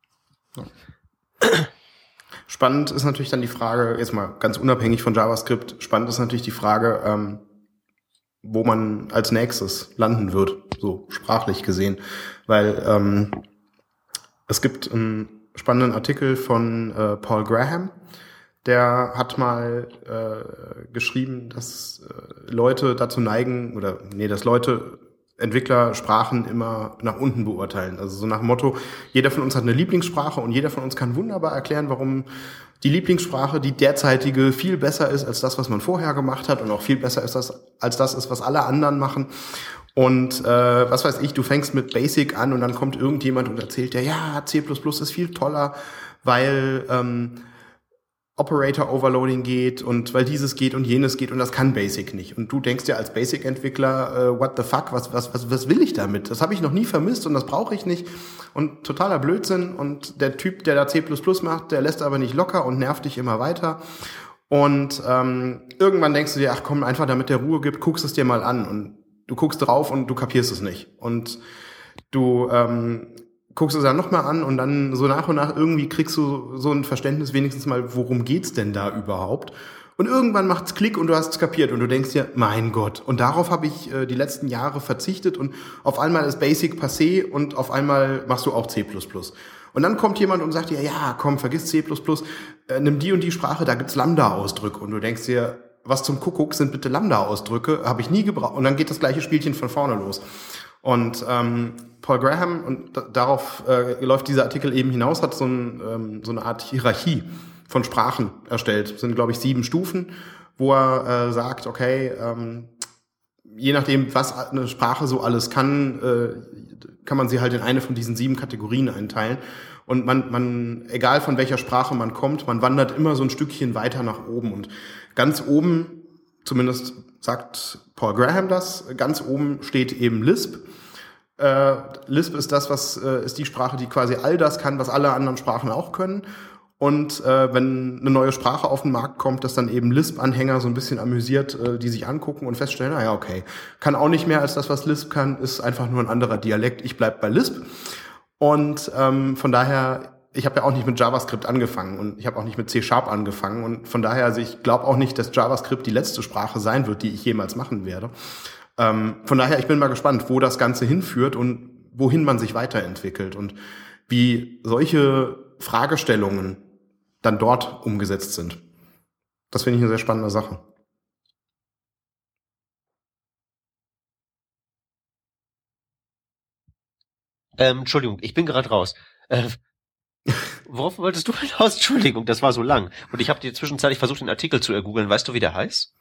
Spannend ist natürlich dann die Frage, jetzt mal ganz unabhängig von JavaScript, spannend ist natürlich die Frage, ähm, wo man als nächstes landen wird. so sprachlich gesehen, weil ähm, es gibt einen spannenden Artikel von äh, Paul Graham, der hat mal äh, geschrieben, dass äh, Leute dazu neigen, oder nee, dass Leute Entwickler Sprachen immer nach unten beurteilen. Also so nach dem Motto, jeder von uns hat eine Lieblingssprache und jeder von uns kann wunderbar erklären, warum die Lieblingssprache, die derzeitige, viel besser ist als das, was man vorher gemacht hat und auch viel besser ist das, als das ist, was alle anderen machen. Und äh, was weiß ich, du fängst mit Basic an und dann kommt irgendjemand und erzählt dir, ja, C++ ist viel toller, weil ähm, Operator Overloading geht und weil dieses geht und jenes geht und das kann Basic nicht. Und du denkst dir als Basic-Entwickler, äh, what the fuck, was, was, was, was will ich damit? Das habe ich noch nie vermisst und das brauche ich nicht. Und totaler Blödsinn. Und der Typ, der da C macht, der lässt aber nicht locker und nervt dich immer weiter. Und ähm, irgendwann denkst du dir, ach komm, einfach damit der Ruhe gibt, guckst es dir mal an. Und du guckst drauf und du kapierst es nicht. Und du ähm, guckst es dann nochmal an und dann so nach und nach irgendwie kriegst du so ein Verständnis wenigstens mal, worum geht's denn da überhaupt? Und irgendwann macht's Klick und du hast es kapiert und du denkst dir, mein Gott. Und darauf habe ich äh, die letzten Jahre verzichtet und auf einmal ist Basic passé und auf einmal machst du auch C++. Und dann kommt jemand und sagt dir, ja, komm, vergiss C++, äh, nimm die und die Sprache, da gibt's Lambda-Ausdrücke. Und du denkst dir, was zum Kuckuck sind bitte Lambda-Ausdrücke? Habe ich nie gebraucht. Und dann geht das gleiche Spielchen von vorne los. Und ähm, Paul Graham, und darauf äh, läuft dieser Artikel eben hinaus, hat so, ein, ähm, so eine Art Hierarchie von Sprachen erstellt. Das sind, glaube ich, sieben Stufen, wo er äh, sagt, okay, ähm, je nachdem, was eine Sprache so alles kann, äh, kann man sie halt in eine von diesen sieben Kategorien einteilen. Und man, man, egal von welcher Sprache man kommt, man wandert immer so ein Stückchen weiter nach oben. Und ganz oben, zumindest sagt Paul Graham das, ganz oben steht eben Lisp. Äh, Lisp ist das, was äh, ist die Sprache, die quasi all das kann, was alle anderen Sprachen auch können. Und äh, wenn eine neue Sprache auf den Markt kommt, dass dann eben Lisp-Anhänger so ein bisschen amüsiert, äh, die sich angucken und feststellen, naja, okay, kann auch nicht mehr als das, was Lisp kann, ist einfach nur ein anderer Dialekt. Ich bleib bei Lisp. Und ähm, von daher, ich habe ja auch nicht mit JavaScript angefangen und ich habe auch nicht mit C-Sharp angefangen. Und von daher, also ich glaube auch nicht, dass JavaScript die letzte Sprache sein wird, die ich jemals machen werde. Ähm, von daher, ich bin mal gespannt, wo das Ganze hinführt und wohin man sich weiterentwickelt und wie solche Fragestellungen dann dort umgesetzt sind. Das finde ich eine sehr spannende Sache. Ähm, Entschuldigung, ich bin gerade raus. Äh, worauf wolltest du hinaus? Entschuldigung, das war so lang. Und ich habe dir zwischenzeitlich versucht, den Artikel zu ergoogeln. Weißt du, wie der heißt?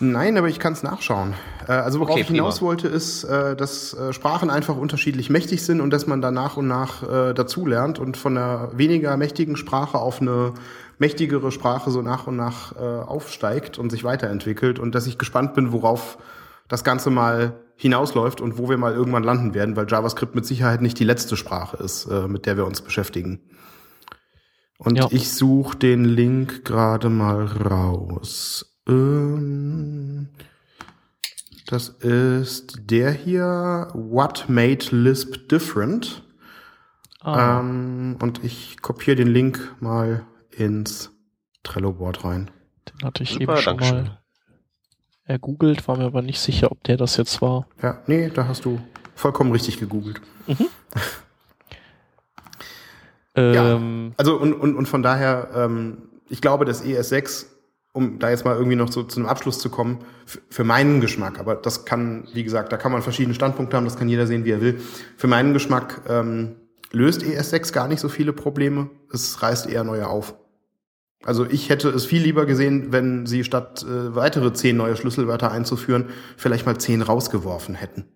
Nein, aber ich kann es nachschauen. Äh, also worauf okay, ich hinaus wollte, ist, äh, dass äh, Sprachen einfach unterschiedlich mächtig sind und dass man da nach und nach dazulernt und von einer weniger mächtigen Sprache auf eine mächtigere Sprache so nach und nach aufsteigt und sich weiterentwickelt und dass ich gespannt bin, worauf das Ganze mal hinausläuft und wo wir mal irgendwann landen werden, weil JavaScript mit Sicherheit nicht die letzte Sprache ist, mit der wir uns beschäftigen. Und ja. ich suche den Link gerade mal raus. Ähm, das ist der hier, What Made Lisp Different. Ah. Ähm, und ich kopiere den Link mal ins Trello-Board rein. Den hatte ich Super, eben schon Dankeschön. mal ergoogelt, war mir aber nicht sicher, ob der das jetzt war. Ja, nee, da hast du vollkommen richtig gegoogelt. Mhm. ja, ähm. also und, und, und von daher, ähm, ich glaube, das ES6 um da jetzt mal irgendwie noch so zu einem Abschluss zu kommen, für meinen Geschmack, aber das kann, wie gesagt, da kann man verschiedene Standpunkte haben, das kann jeder sehen, wie er will. Für meinen Geschmack ähm, löst ES6 gar nicht so viele Probleme, es reißt eher neue auf. Also ich hätte es viel lieber gesehen, wenn sie statt äh, weitere zehn neue Schlüsselwörter einzuführen, vielleicht mal zehn rausgeworfen hätten.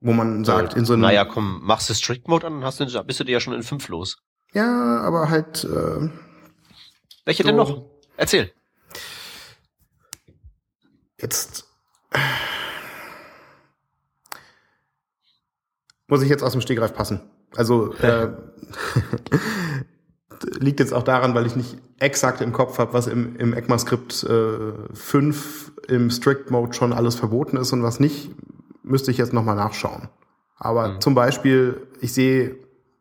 Wo man sagt, in so einem. Naja, komm, machst du Strict Mode an, hast du, bist du dir ja schon in fünf los. Ja, aber halt. Äh, Welche so denn noch? Erzähl. Jetzt muss ich jetzt aus dem Stegreif passen. Also äh, liegt jetzt auch daran, weil ich nicht exakt im Kopf habe, was im, im ECMAScript äh, 5 im Strict Mode schon alles verboten ist und was nicht, müsste ich jetzt nochmal nachschauen. Aber mhm. zum Beispiel, ich sehe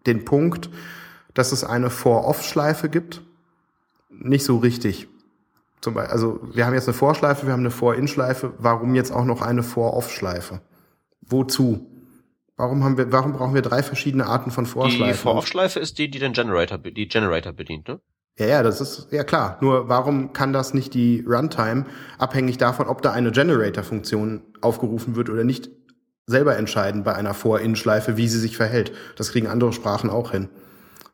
den Punkt, dass es eine For-Off-Schleife gibt, nicht so richtig. Zum Beispiel, also wir haben jetzt eine Vorschleife, wir haben eine Vor-In-Schleife. Warum jetzt auch noch eine Vor-Off-Schleife? Wozu? Warum haben wir, warum brauchen wir drei verschiedene Arten von Vorschleifen? Die For-Off-Schleife ist die, die den Generator, die Generator bedient, ne? Ja, ja, das ist ja klar. Nur warum kann das nicht die Runtime abhängig davon, ob da eine Generator-Funktion aufgerufen wird oder nicht, selber entscheiden bei einer For-In-Schleife, wie sie sich verhält? Das kriegen andere Sprachen auch hin.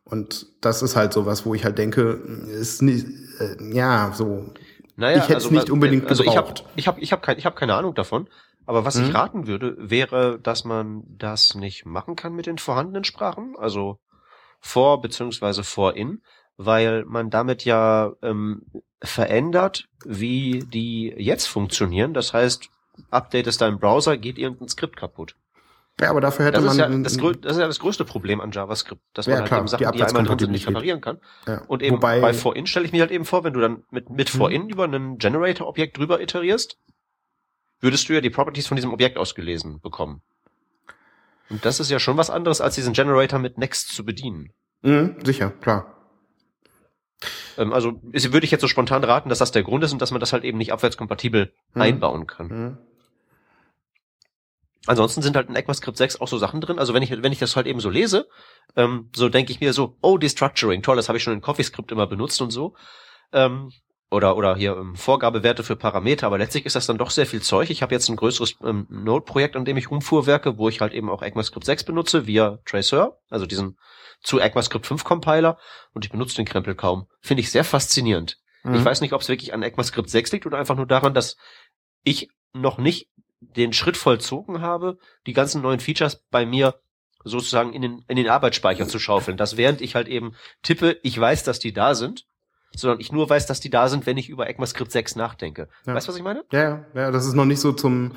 Und das ist halt sowas, wo ich halt denke, ist nicht, äh, ja, so. Naja, ich hätte es also, nicht unbedingt also gebraucht. Ich habe ich hab, ich hab, kein, ich hab keine Ahnung davon. Aber was Mhm. ich raten würde, wäre, dass man das nicht machen kann mit den vorhandenen Sprachen, also vor beziehungsweise vor in, weil man damit ja ähm, verändert, wie die jetzt funktionieren. Das heißt, updatest deinen Browser, geht irgendein Skript kaputt. ja, aber dafür hätte Das ist, man ja das, das ist ja das größte Problem an JavaScript, dass Ja, man halt klar, eben die Sachen, die, einmal drin sind, nicht reparieren kann. ja. Und eben Wobei, bei For-In stelle ich mir halt eben vor, wenn du dann mit, mit Mhm. For-In über einen Generator-Objekt drüber iterierst, würdest du ja die Properties von diesem Objekt ausgelesen bekommen. Und das ist ja schon was anderes, als diesen Generator mit Next zu bedienen. Mhm, sicher, klar. Ähm, also ist, würde ich jetzt so spontan raten, dass das der Grund ist und dass man das halt eben nicht abwärtskompatibel Mhm. einbauen kann. Mhm. Ansonsten sind halt in ECMAScript 6 auch so Sachen drin. Also wenn ich, wenn ich das halt eben so lese, ähm, so denke ich mir so, oh, Destructuring, toll, das habe ich schon in CoffeeScript immer benutzt und so. Ähm, oder, oder hier ähm, Vorgabewerte für Parameter, aber letztlich ist das dann doch sehr viel Zeug. Ich habe jetzt ein größeres ähm, Node-Projekt, an dem ich rumfuhrwerke, wo ich halt eben auch ECMAScript 6 benutze, via Traceur, also diesen zu ECMAScript 5 Compiler und ich benutze den Krempel kaum. Finde ich sehr faszinierend. Mhm. Ich weiß nicht, ob es wirklich an ECMAScript 6 liegt oder einfach nur daran, dass ich noch nicht den Schritt vollzogen habe, die ganzen neuen Features bei mir sozusagen in den, in den Arbeitsspeicher zu schaufeln. Dass während ich halt eben tippe, ich weiß, dass die da sind, sondern ich nur weiß, dass die da sind, wenn ich über ECMAScript 6 nachdenke. Ja. Weißt du, was ich meine? Ja, ja, ja, das ist noch nicht so zum,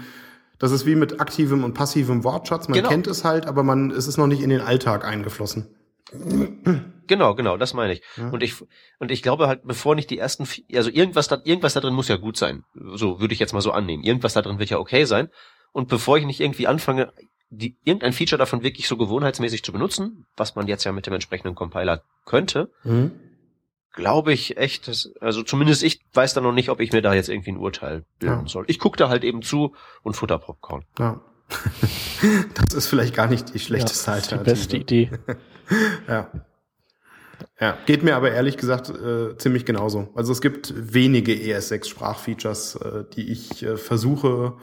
das ist wie mit aktivem und passivem Wortschatz. Man Genau. kennt es halt, aber man, es ist noch nicht in den Alltag eingeflossen. Genau, genau, das meine ich. Ja. Und ich und ich glaube halt, bevor nicht die ersten, also irgendwas da, irgendwas da drin muss ja gut sein. So würde ich jetzt mal so annehmen. Irgendwas da drin wird ja okay sein. Und bevor ich nicht irgendwie anfange, die, irgendein Feature davon wirklich so gewohnheitsmäßig zu benutzen, was man jetzt ja mit dem entsprechenden Compiler könnte, Mhm. Glaube ich echt, dass, also zumindest ich weiß da noch nicht, ob ich mir da jetzt irgendwie ein Urteil bilden Ja. soll. Ich gucke da halt eben zu und futter Popcorn. Ja. das ist vielleicht gar nicht die schlechteste ja, das ist die beste Idee. Ja. Ja, geht mir aber ehrlich gesagt äh, ziemlich genauso. Also es gibt wenige ES6 Sprachfeatures, äh, die ich äh, versuche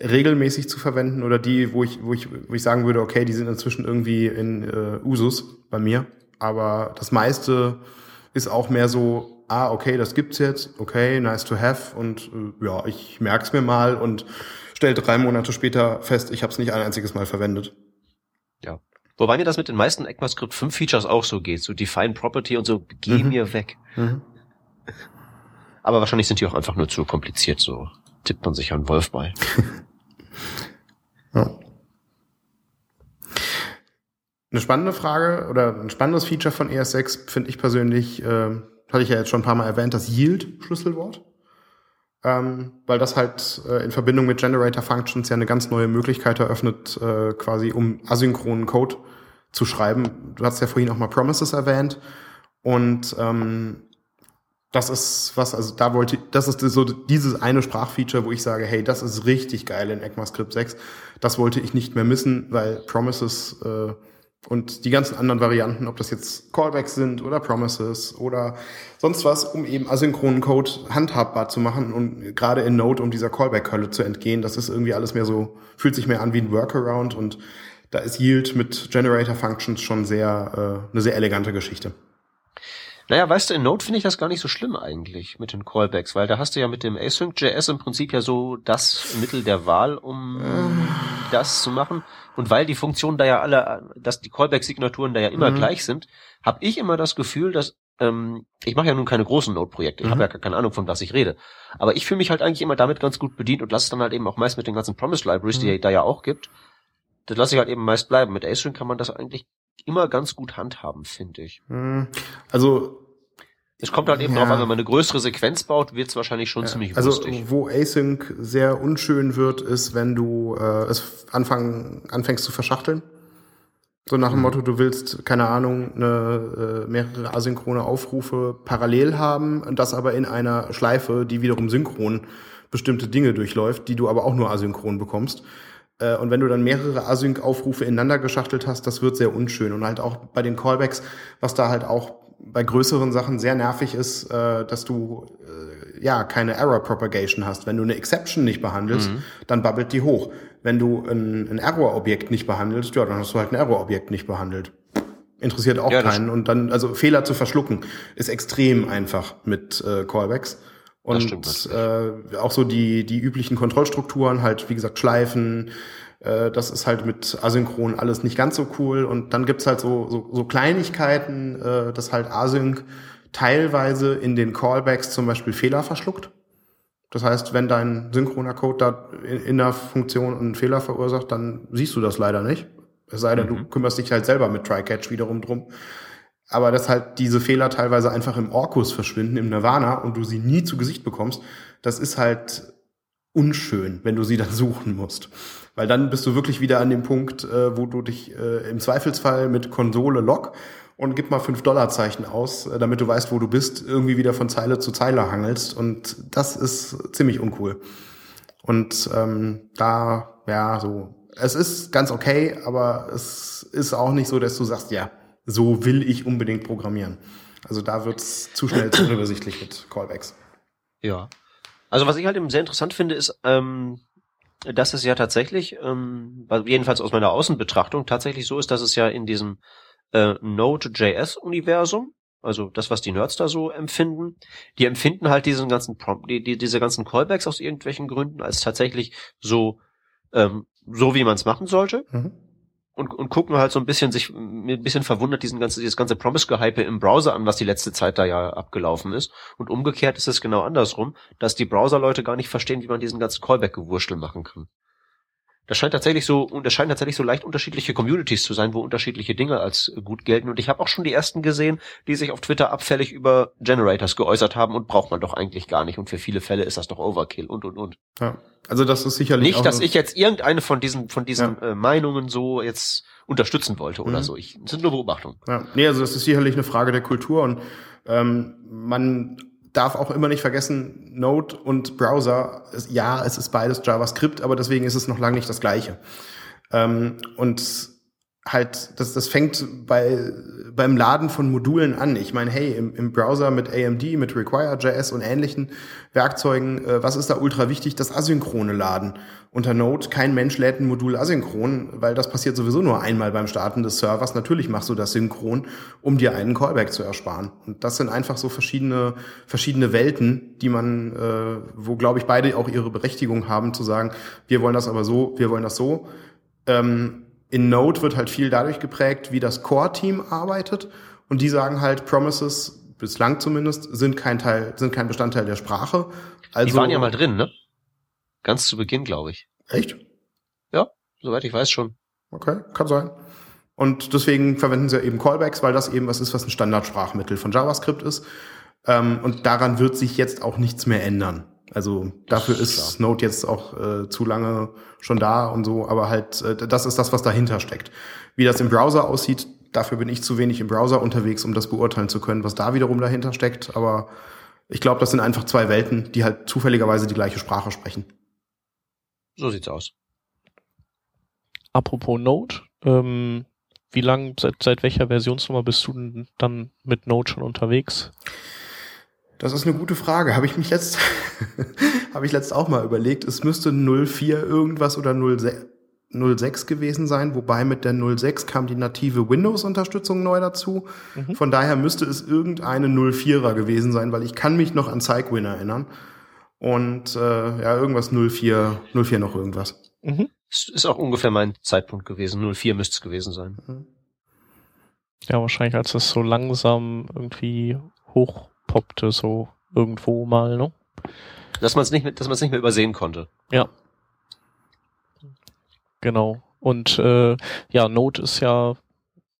regelmäßig zu verwenden oder die, wo ich, wo ich, wo ich sagen würde, okay, die sind inzwischen irgendwie in äh, Usus bei mir. Aber das meiste ist auch mehr so, ah, okay, das gibt's jetzt, okay, nice to have und äh, ja, ich merk's mir mal und stell drei Monate später fest, ich habe es nicht ein einziges Mal verwendet. Wobei mir das mit den meisten ECMAScript 5 Features auch so geht. So Define Property und so, geh Mhm. mir weg. Mhm. Aber wahrscheinlich sind die auch einfach nur zu kompliziert, so tippt man sich an Wolf bei. Ja. Eine spannende Frage oder ein spannendes Feature von ES6 finde ich persönlich, äh, hatte ich ja jetzt schon ein paar Mal erwähnt, das Yield-Schlüsselwort. Ähm, weil das halt äh, in Verbindung mit Generator Functions ja eine ganz neue Möglichkeit eröffnet, äh, quasi um asynchronen Code zu schreiben. Du hast ja vorhin auch mal Promises erwähnt. Und ähm, das ist was, also da wollte ich, das ist so dieses eine Sprachfeature, wo ich sage, hey, das ist richtig geil in ECMAScript 6. Das wollte ich nicht mehr missen, weil Promises äh, und die ganzen anderen Varianten, ob das jetzt Callbacks sind oder Promises oder sonst was, um eben asynchronen Code handhabbar zu machen und gerade in Node, um dieser Callback-Hölle zu entgehen, das ist irgendwie alles mehr so, fühlt sich mehr an wie ein Workaround und da ist Yield mit Generator Functions schon sehr, äh, eine sehr elegante Geschichte. Naja, weißt du, in Node finde ich das gar nicht so schlimm eigentlich mit den Callbacks, weil da hast du ja mit dem Async.js im Prinzip ja so das Mittel der Wahl, um das zu machen. Und weil die Funktionen da ja alle, dass die Callback-Signaturen da ja immer Mhm. gleich sind, habe ich immer das Gefühl, dass ähm, ich mache ja nun keine großen Node-Projekte, ich Mhm. habe ja gar keine Ahnung, von was ich rede. Aber ich fühle mich halt eigentlich immer damit ganz gut bedient und lasse es dann halt eben auch meist mit den ganzen Promise-Libraries, die Mhm. es da ja auch gibt, das lasse ich halt eben meist bleiben. Mit Async kann man das eigentlich immer ganz gut handhaben, finde ich. Hm, Also Es kommt halt eben Ja. drauf an, wenn man eine größere Sequenz baut, wird es wahrscheinlich schon ziemlich also lustig. wo Async sehr unschön wird, ist, wenn du äh, es anfang, anfängst zu verschachteln. So nach dem Mhm. Motto, du willst, keine Ahnung, eine, äh, mehrere asynchrone Aufrufe parallel haben und das aber in einer Schleife, die wiederum synchron bestimmte Dinge durchläuft, die du aber auch nur asynchron bekommst. Äh, und wenn du dann mehrere Async-Aufrufe ineinander geschachtelt hast, das wird sehr unschön. Und halt auch bei den Callbacks, was da halt auch bei größeren Sachen sehr nervig ist, äh, dass du äh, ja keine Error Propagation hast. Wenn du eine Exception nicht behandelst, mhm. dann bubbelt die hoch. Wenn du ein, ein Error-Objekt nicht behandelst, ja, dann hast du halt ein Error-Objekt nicht behandelt. Interessiert auch ja, keinen. Und dann, also Fehler zu verschlucken, ist extrem einfach mit äh, Callbacks. Und äh, auch so die, die üblichen Kontrollstrukturen, halt, wie gesagt, Schleifen, äh, das ist halt mit Asynchron alles nicht ganz so cool. Und dann gibt's halt so, so, so Kleinigkeiten, äh, dass halt Async teilweise in den Callbacks zum Beispiel Fehler verschluckt. Das heißt, wenn dein synchroner Code da in, in der Funktion einen Fehler verursacht, dann siehst du das leider nicht. Es sei denn, mhm. du kümmerst dich halt selber mit Try-Catch wiederum drum. Aber dass halt diese Fehler teilweise einfach im Orkus verschwinden, im Nirvana, und du sie nie zu Gesicht bekommst, das ist halt unschön, wenn du sie dann suchen musst. Weil dann bist du wirklich wieder an dem Punkt, äh, wo du dich äh, im Zweifelsfall mit Konsole Log und gib mal fünf Dollarzeichen aus, äh, damit du weißt, wo du bist, irgendwie wieder von Zeile zu Zeile hangelst. Und das ist ziemlich uncool. Und ähm, da, ja, so, es ist ganz okay, aber es ist auch nicht so, dass du sagst, ja, so will ich unbedingt programmieren. Also da wird's zu schnell zu unübersichtlich mit Callbacks. Ja. Also was ich halt eben sehr interessant finde, ist, ähm, dass es ja tatsächlich, ähm, jedenfalls aus meiner Außenbetrachtung, tatsächlich so ist, dass es ja in diesem äh, Node.js-Universum, also das, was die Nerds da so empfinden, die empfinden halt diesen ganzen Prompt, die, die, diese ganzen Callbacks aus irgendwelchen Gründen als tatsächlich so, ähm, so wie man es machen sollte. Mhm und, und gucken halt so ein bisschen sich ein bisschen verwundert diesen ganzen dieses ganze Promise Gehype im Browser an, was die letzte Zeit da ja abgelaufen ist und umgekehrt ist es genau andersrum, dass die Browser Leute gar nicht verstehen, wie man diesen ganzen Callback Gewurstel machen kann. Das scheint tatsächlich so, und das scheint tatsächlich so leicht unterschiedliche Communities zu sein, wo unterschiedliche Dinge als gut gelten. Und ich habe auch schon die ersten gesehen, die sich auf Twitter abfällig über Generators geäußert haben und braucht man doch eigentlich gar nicht. Und für viele Fälle ist das doch Overkill und und und. Ja. Also das ist sicherlich. Nicht, dass ich jetzt irgendeine von diesen, von diesen ja. äh, Meinungen so jetzt unterstützen wollte oder mhm. so. Ich, das sind nur Beobachtungen. Ja. Nee, also das ist sicherlich eine Frage der Kultur und ähm, man darf auch immer nicht vergessen, Node und Browser, ja, es ist beides JavaScript, aber deswegen ist es noch lange nicht das gleiche. Ähm, und halt, das, das fängt bei, beim Laden von Modulen an. Ich meine, hey, im, im Browser mit AMD, mit Require.js und ähnlichen Werkzeugen, äh, was ist da ultra wichtig? Das asynchrone Laden. Unter Node, kein Mensch lädt ein Modul asynchron, weil das passiert sowieso nur einmal beim Starten des Servers. Natürlich machst du das synchron, um dir einen Callback zu ersparen. Und das sind einfach so verschiedene, verschiedene Welten, die man, äh, wo, glaube ich, beide auch ihre Berechtigung haben, zu sagen, wir wollen das aber so, wir wollen das so. Ähm, in Node wird halt viel dadurch geprägt, wie das Core-Team arbeitet. Und die sagen halt, Promises, bislang zumindest, sind kein Teil, sind kein Bestandteil der Sprache. Also, die waren ja mal drin, ne? Ganz zu Beginn, glaube ich. Echt? Ja, soweit ich weiß schon. Okay, kann sein. Und deswegen verwenden sie eben Callbacks, weil das eben was ist, was ein Standardsprachmittel von JavaScript ist. Ähm, und daran wird sich jetzt auch nichts mehr ändern. Also dafür ist, ist Node jetzt auch äh, zu lange schon da und so, aber halt, äh, das ist das, was dahinter steckt. Wie das im Browser aussieht, dafür bin ich zu wenig im Browser unterwegs, um das beurteilen zu können, was da wiederum dahinter steckt. Aber ich glaube, das sind einfach zwei Welten, die halt zufälligerweise die gleiche Sprache sprechen. So sieht's aus. Apropos Node, ähm, wie lang, seit, seit welcher Versionsnummer bist du denn dann mit Node schon unterwegs? Das ist eine gute Frage. Habe ich mich letzt, habe ich letzt auch mal überlegt. Es müsste 04 irgendwas oder 06 gewesen sein, wobei mit der 06 kam die native Windows-Unterstützung neu dazu. Mhm. Von daher müsste es irgendeine 04er gewesen sein, weil ich kann mich noch an Cygwin erinnern. Und äh, ja, irgendwas 04, 04 noch irgendwas. Mhm. Ist auch ungefähr mein Zeitpunkt gewesen. 04 müsste es gewesen sein. Mhm. Ja, wahrscheinlich als es so langsam irgendwie hoch poppte so irgendwo mal, ne? Dass man es nicht, dass man es nicht mehr übersehen konnte. Ja. Genau. Und äh, ja, Node ist ja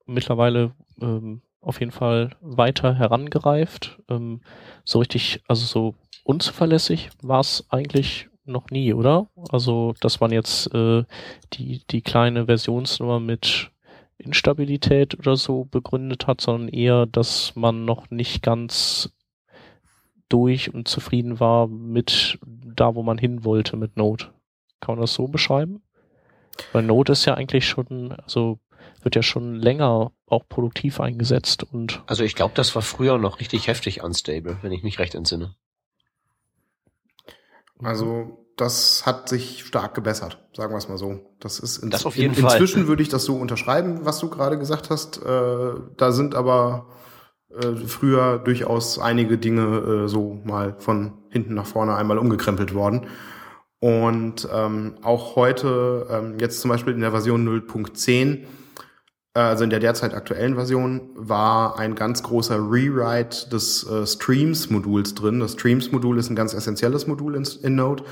mittlerweile ähm, auf jeden Fall weiter herangereift. Ähm, so richtig, also so unzuverlässig war es eigentlich noch nie, oder? Also, dass man jetzt äh, die, die kleine Versionsnummer mit Instabilität oder so begründet hat, sondern eher, dass man noch nicht ganz durch und zufrieden war mit da, wo man hin wollte mit Node. Kann man das so beschreiben? Weil Node ist ja eigentlich schon, also wird ja schon länger auch produktiv eingesetzt und. Also ich glaube, das war früher noch richtig heftig unstable, wenn ich mich recht entsinne. Also das hat sich stark gebessert, sagen wir es mal so. Das ist in, das auf jeden in, inzwischen würde ich das so unterschreiben, was du gerade gesagt hast. Äh, da sind aber äh, früher durchaus einige Dinge äh, so mal von hinten nach vorne einmal umgekrempelt worden. Und ähm, auch heute, ähm, jetzt zum Beispiel in der Version 0.10, äh, also in der derzeit aktuellen Version, war ein ganz großer Rewrite des äh, Streams-Moduls drin. Das Streams-Modul ist ein ganz essentielles Modul in, in Node.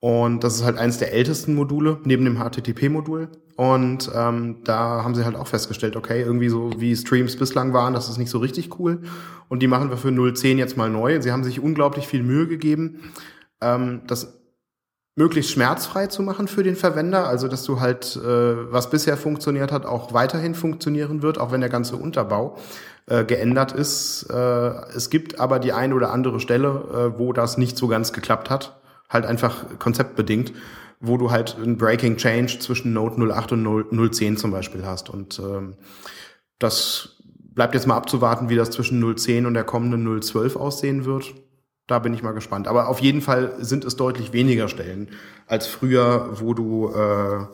Und das ist halt eines der ältesten Module neben dem HTTP-Modul. Und ähm, da haben sie halt auch festgestellt, okay, irgendwie so wie Streams bislang waren, das ist nicht so richtig cool. Und die machen wir für 0.10 jetzt mal neu. Sie haben sich unglaublich viel Mühe gegeben, ähm, das möglichst schmerzfrei zu machen für den Verwender. Also dass du halt, äh, was bisher funktioniert hat, auch weiterhin funktionieren wird, auch wenn der ganze Unterbau äh, geändert ist. Äh, es gibt aber die eine oder andere Stelle, äh, wo das nicht so ganz geklappt hat halt einfach konzeptbedingt, wo du halt ein Breaking Change zwischen Node 08 und 0, 010 zum Beispiel hast. Und ähm, das bleibt jetzt mal abzuwarten, wie das zwischen 010 und der kommenden 012 aussehen wird. Da bin ich mal gespannt. Aber auf jeden Fall sind es deutlich weniger Stellen als früher, wo du äh,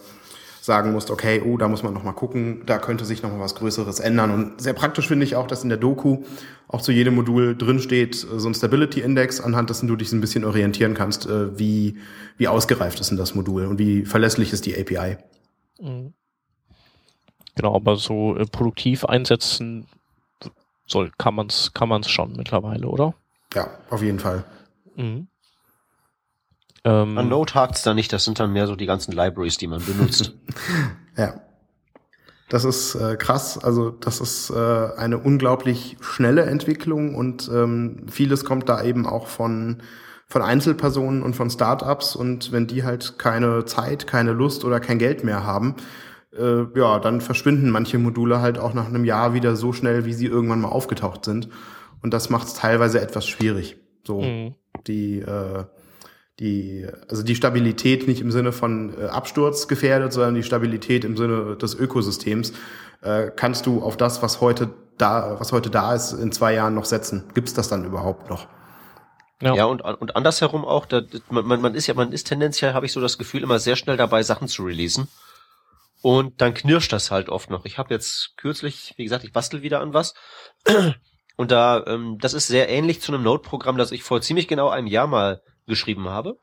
sagen musst, okay, oh, da muss man noch mal gucken, da könnte sich noch mal was Größeres ändern. Und sehr praktisch finde ich auch, dass in der Doku auch zu jedem Modul drin steht äh, so ein Stability Index, anhand dessen du dich so ein bisschen orientieren kannst, äh, wie, wie ausgereift ist denn das Modul und wie verlässlich ist die API. Mhm. Genau, aber so äh, produktiv einsetzen soll, kann man es kann man's schon mittlerweile, oder? Ja, auf jeden Fall. Mhm. Ähm, An Node hakt's da nicht, das sind dann mehr so die ganzen Libraries, die man benutzt. ja. Das ist äh, krass, also das ist äh, eine unglaublich schnelle Entwicklung und ähm, vieles kommt da eben auch von von Einzelpersonen und von Startups und wenn die halt keine Zeit, keine Lust oder kein Geld mehr haben, äh, ja, dann verschwinden manche Module halt auch nach einem Jahr wieder so schnell, wie sie irgendwann mal aufgetaucht sind und das macht es teilweise etwas schwierig. So mhm. die äh, die, also die Stabilität nicht im Sinne von äh, Absturz gefährdet, sondern die Stabilität im Sinne des Ökosystems, äh, kannst du auf das, was heute da, was heute da ist, in zwei Jahren noch setzen? Gibt es das dann überhaupt noch? Ja, ja und, und andersherum auch, da, man, man ist ja, man ist tendenziell, habe ich so das Gefühl, immer sehr schnell dabei, Sachen zu releasen. Und dann knirscht das halt oft noch. Ich habe jetzt kürzlich, wie gesagt, ich bastel wieder an was. Und da, ähm, das ist sehr ähnlich zu einem Node-Programm, das ich vor ziemlich genau einem Jahr mal geschrieben habe.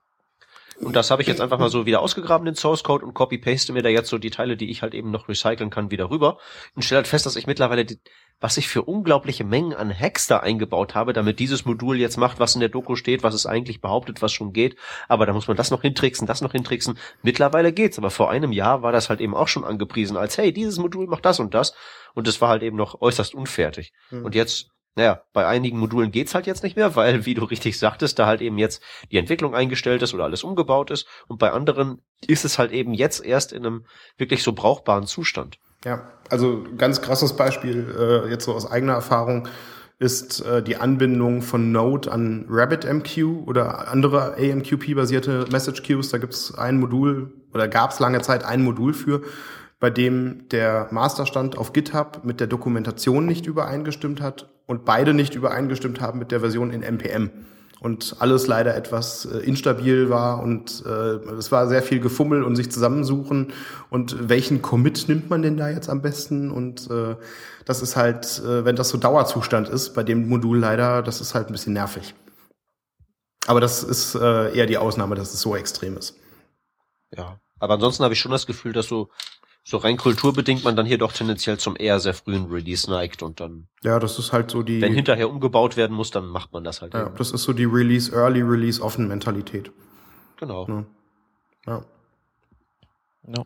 Und das habe ich jetzt einfach mal so wieder ausgegraben, den Source Code, und copy-paste mir da jetzt so die Teile, die ich halt eben noch recyceln kann, wieder rüber. Und stelle halt fest, dass ich mittlerweile, die, was ich für unglaubliche Mengen an Hacks da eingebaut habe, damit dieses Modul jetzt macht, was in der Doku steht, was es eigentlich behauptet, was schon geht. Aber da muss man das noch hintricksen, das noch hintricksen. Mittlerweile geht's. Aber vor einem Jahr war das halt eben auch schon angepriesen als, hey, dieses Modul macht das und das. Und das war halt eben noch äußerst unfertig. Mhm. Und jetzt naja, bei einigen Modulen geht's halt jetzt nicht mehr, weil, wie du richtig sagtest, da halt eben jetzt die Entwicklung eingestellt ist oder alles umgebaut ist. Und bei anderen ist es halt eben jetzt erst in einem wirklich so brauchbaren Zustand. Ja, also ganz krasses Beispiel, äh, jetzt so aus eigener Erfahrung, ist äh, die Anbindung von Node an RabbitMQ oder andere AMQP-basierte Message Queues. Da gibt's ein Modul oder gab's lange Zeit ein Modul für, bei dem der Masterstand auf GitHub mit der Dokumentation nicht übereingestimmt hat und beide nicht übereingestimmt haben mit der Version in NPM. Und alles leider etwas äh, instabil war und äh, es war sehr viel Gefummel und sich zusammensuchen und welchen Commit nimmt man denn da jetzt am besten und äh, das ist halt, äh, wenn das so Dauerzustand ist bei dem Modul leider, das ist halt ein bisschen nervig. Aber das ist äh, eher die Ausnahme, dass es so extrem ist. Ja, aber ansonsten habe ich schon das Gefühl, dass so so rein kulturbedingt man dann hier doch tendenziell zum eher sehr frühen Release neigt und dann. Ja, das ist halt so die. Wenn hinterher umgebaut werden muss, dann macht man das halt. Ja, eben. das ist so die Release Early, Release Offen Mentalität. Genau. Ja. Ja. ja.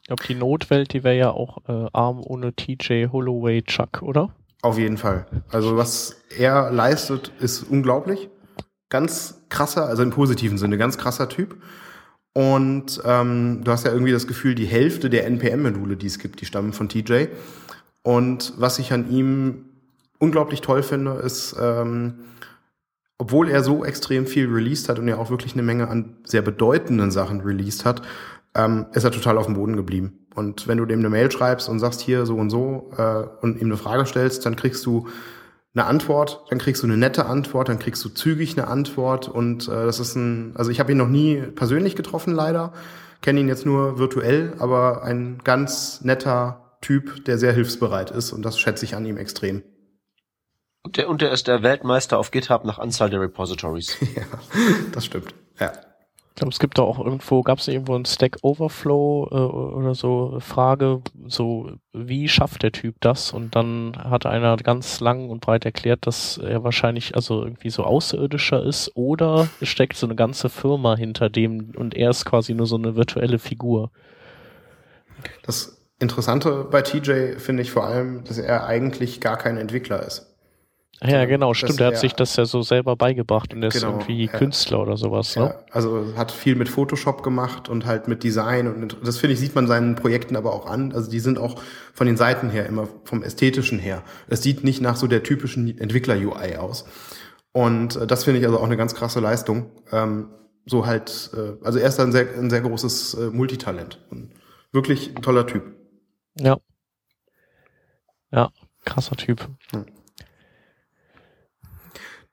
Ich glaube, die Notwelt, die wäre ja auch äh, arm ohne TJ Holloway Chuck, oder? Auf jeden Fall. Also was er leistet, ist unglaublich. Ganz krasser, also im positiven Sinne, ganz krasser Typ. Und ähm, du hast ja irgendwie das Gefühl, die Hälfte der NPM-Module, die es gibt, die stammen von TJ. Und was ich an ihm unglaublich toll finde, ist, ähm, obwohl er so extrem viel released hat und ja auch wirklich eine Menge an sehr bedeutenden Sachen released hat, ähm, ist er total auf dem Boden geblieben. Und wenn du dem eine Mail schreibst und sagst hier so und so äh, und ihm eine Frage stellst, dann kriegst du eine Antwort, dann kriegst du eine nette Antwort, dann kriegst du zügig eine Antwort und äh, das ist ein, also ich habe ihn noch nie persönlich getroffen leider, kenne ihn jetzt nur virtuell, aber ein ganz netter Typ, der sehr hilfsbereit ist und das schätze ich an ihm extrem. Und der, und der ist der Weltmeister auf GitHub nach Anzahl der Repositories. ja, das stimmt. Ja. Glaube, es gibt da auch irgendwo, gab es irgendwo ein Stack Overflow äh, oder so Frage, so wie schafft der Typ das? Und dann hat einer ganz lang und breit erklärt, dass er wahrscheinlich also irgendwie so außerirdischer ist oder steckt so eine ganze Firma hinter dem und er ist quasi nur so eine virtuelle Figur. Das Interessante bei TJ finde ich vor allem, dass er eigentlich gar kein Entwickler ist. Ja, genau, stimmt. Er hat sich das ja so selber beigebracht und er ist genau, irgendwie ja. Künstler oder sowas. Ne? Ja, also hat viel mit Photoshop gemacht und halt mit Design und das finde ich, sieht man seinen Projekten aber auch an. Also die sind auch von den Seiten her immer vom ästhetischen her. Es sieht nicht nach so der typischen Entwickler-UI aus. Und äh, das finde ich also auch eine ganz krasse Leistung. Ähm, so halt, äh, also er ist ein sehr, ein sehr großes äh, Multitalent. Und wirklich ein toller Typ. Ja. Ja, krasser Typ. Hm.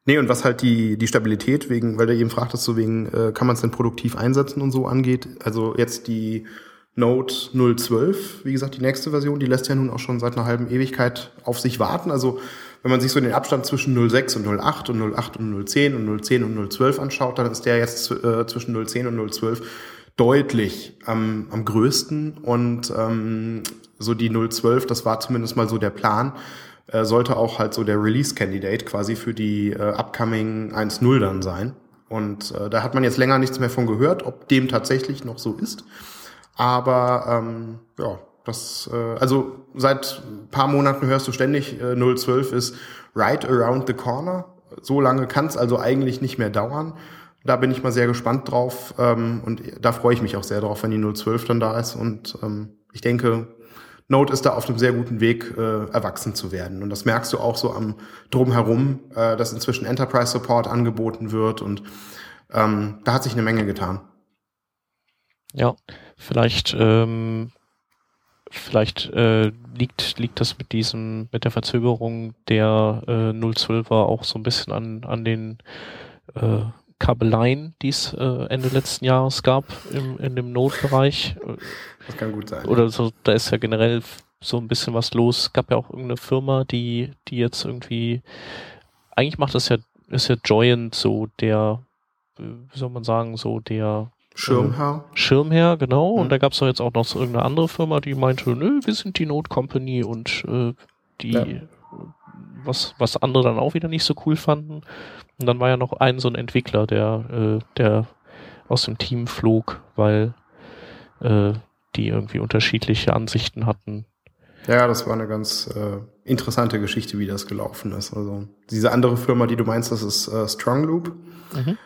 Nee, und was halt die, die Stabilität wegen, weil du eben fragtest, so wegen, äh, kann man es denn produktiv einsetzen und so angeht. Also jetzt die Note 012, wie gesagt, die nächste Version, die lässt ja nun auch schon seit einer halben Ewigkeit auf sich warten. Also wenn man sich so den Abstand zwischen 06 und 08 und 08 und 010 und 010 und 012 anschaut, dann ist der jetzt äh, zwischen 010 und 012 deutlich am, am größten. Und ähm, so die 012, das war zumindest mal so der Plan, äh, sollte auch halt so der Release-Candidate quasi für die äh, upcoming 1.0 dann sein. Und äh, da hat man jetzt länger nichts mehr von gehört, ob dem tatsächlich noch so ist. Aber ähm, ja, das, äh, also seit paar Monaten hörst du ständig, äh, 012 ist right around the corner. So lange kann es also eigentlich nicht mehr dauern. Da bin ich mal sehr gespannt drauf ähm, und da freue ich mich auch sehr drauf, wenn die 012 dann da ist. Und ähm, ich denke, Node ist da auf einem sehr guten Weg, äh, erwachsen zu werden. Und das merkst du auch so am Drumherum, äh, dass inzwischen Enterprise Support angeboten wird und ähm, da hat sich eine Menge getan. Ja, vielleicht, ähm, vielleicht äh, liegt, liegt das mit diesem, mit der Verzögerung der äh, 012er auch so ein bisschen an, an den äh, Kabeleien, die es äh, Ende letzten Jahres gab im, in dem Node-Bereich. Das kann gut sein. Oder so, da ist ja generell so ein bisschen was los. Es gab ja auch irgendeine Firma, die, die jetzt irgendwie, eigentlich macht das ja, ist ja Joyent so der, wie soll man sagen, so der Schirmherr. Äh, Schirmherr, genau. Mhm. Und da gab es doch jetzt auch noch so irgendeine andere Firma, die meinte, nö, wir sind die Node Company und äh, die, ja. was, was andere dann auch wieder nicht so cool fanden. Und dann war ja noch ein so ein Entwickler, der, äh, der aus dem Team flog, weil äh, die irgendwie unterschiedliche Ansichten hatten. Ja, das war eine ganz äh, interessante Geschichte, wie das gelaufen ist. Also diese andere Firma, die du meinst, das ist äh, Strong Loop. Mhm.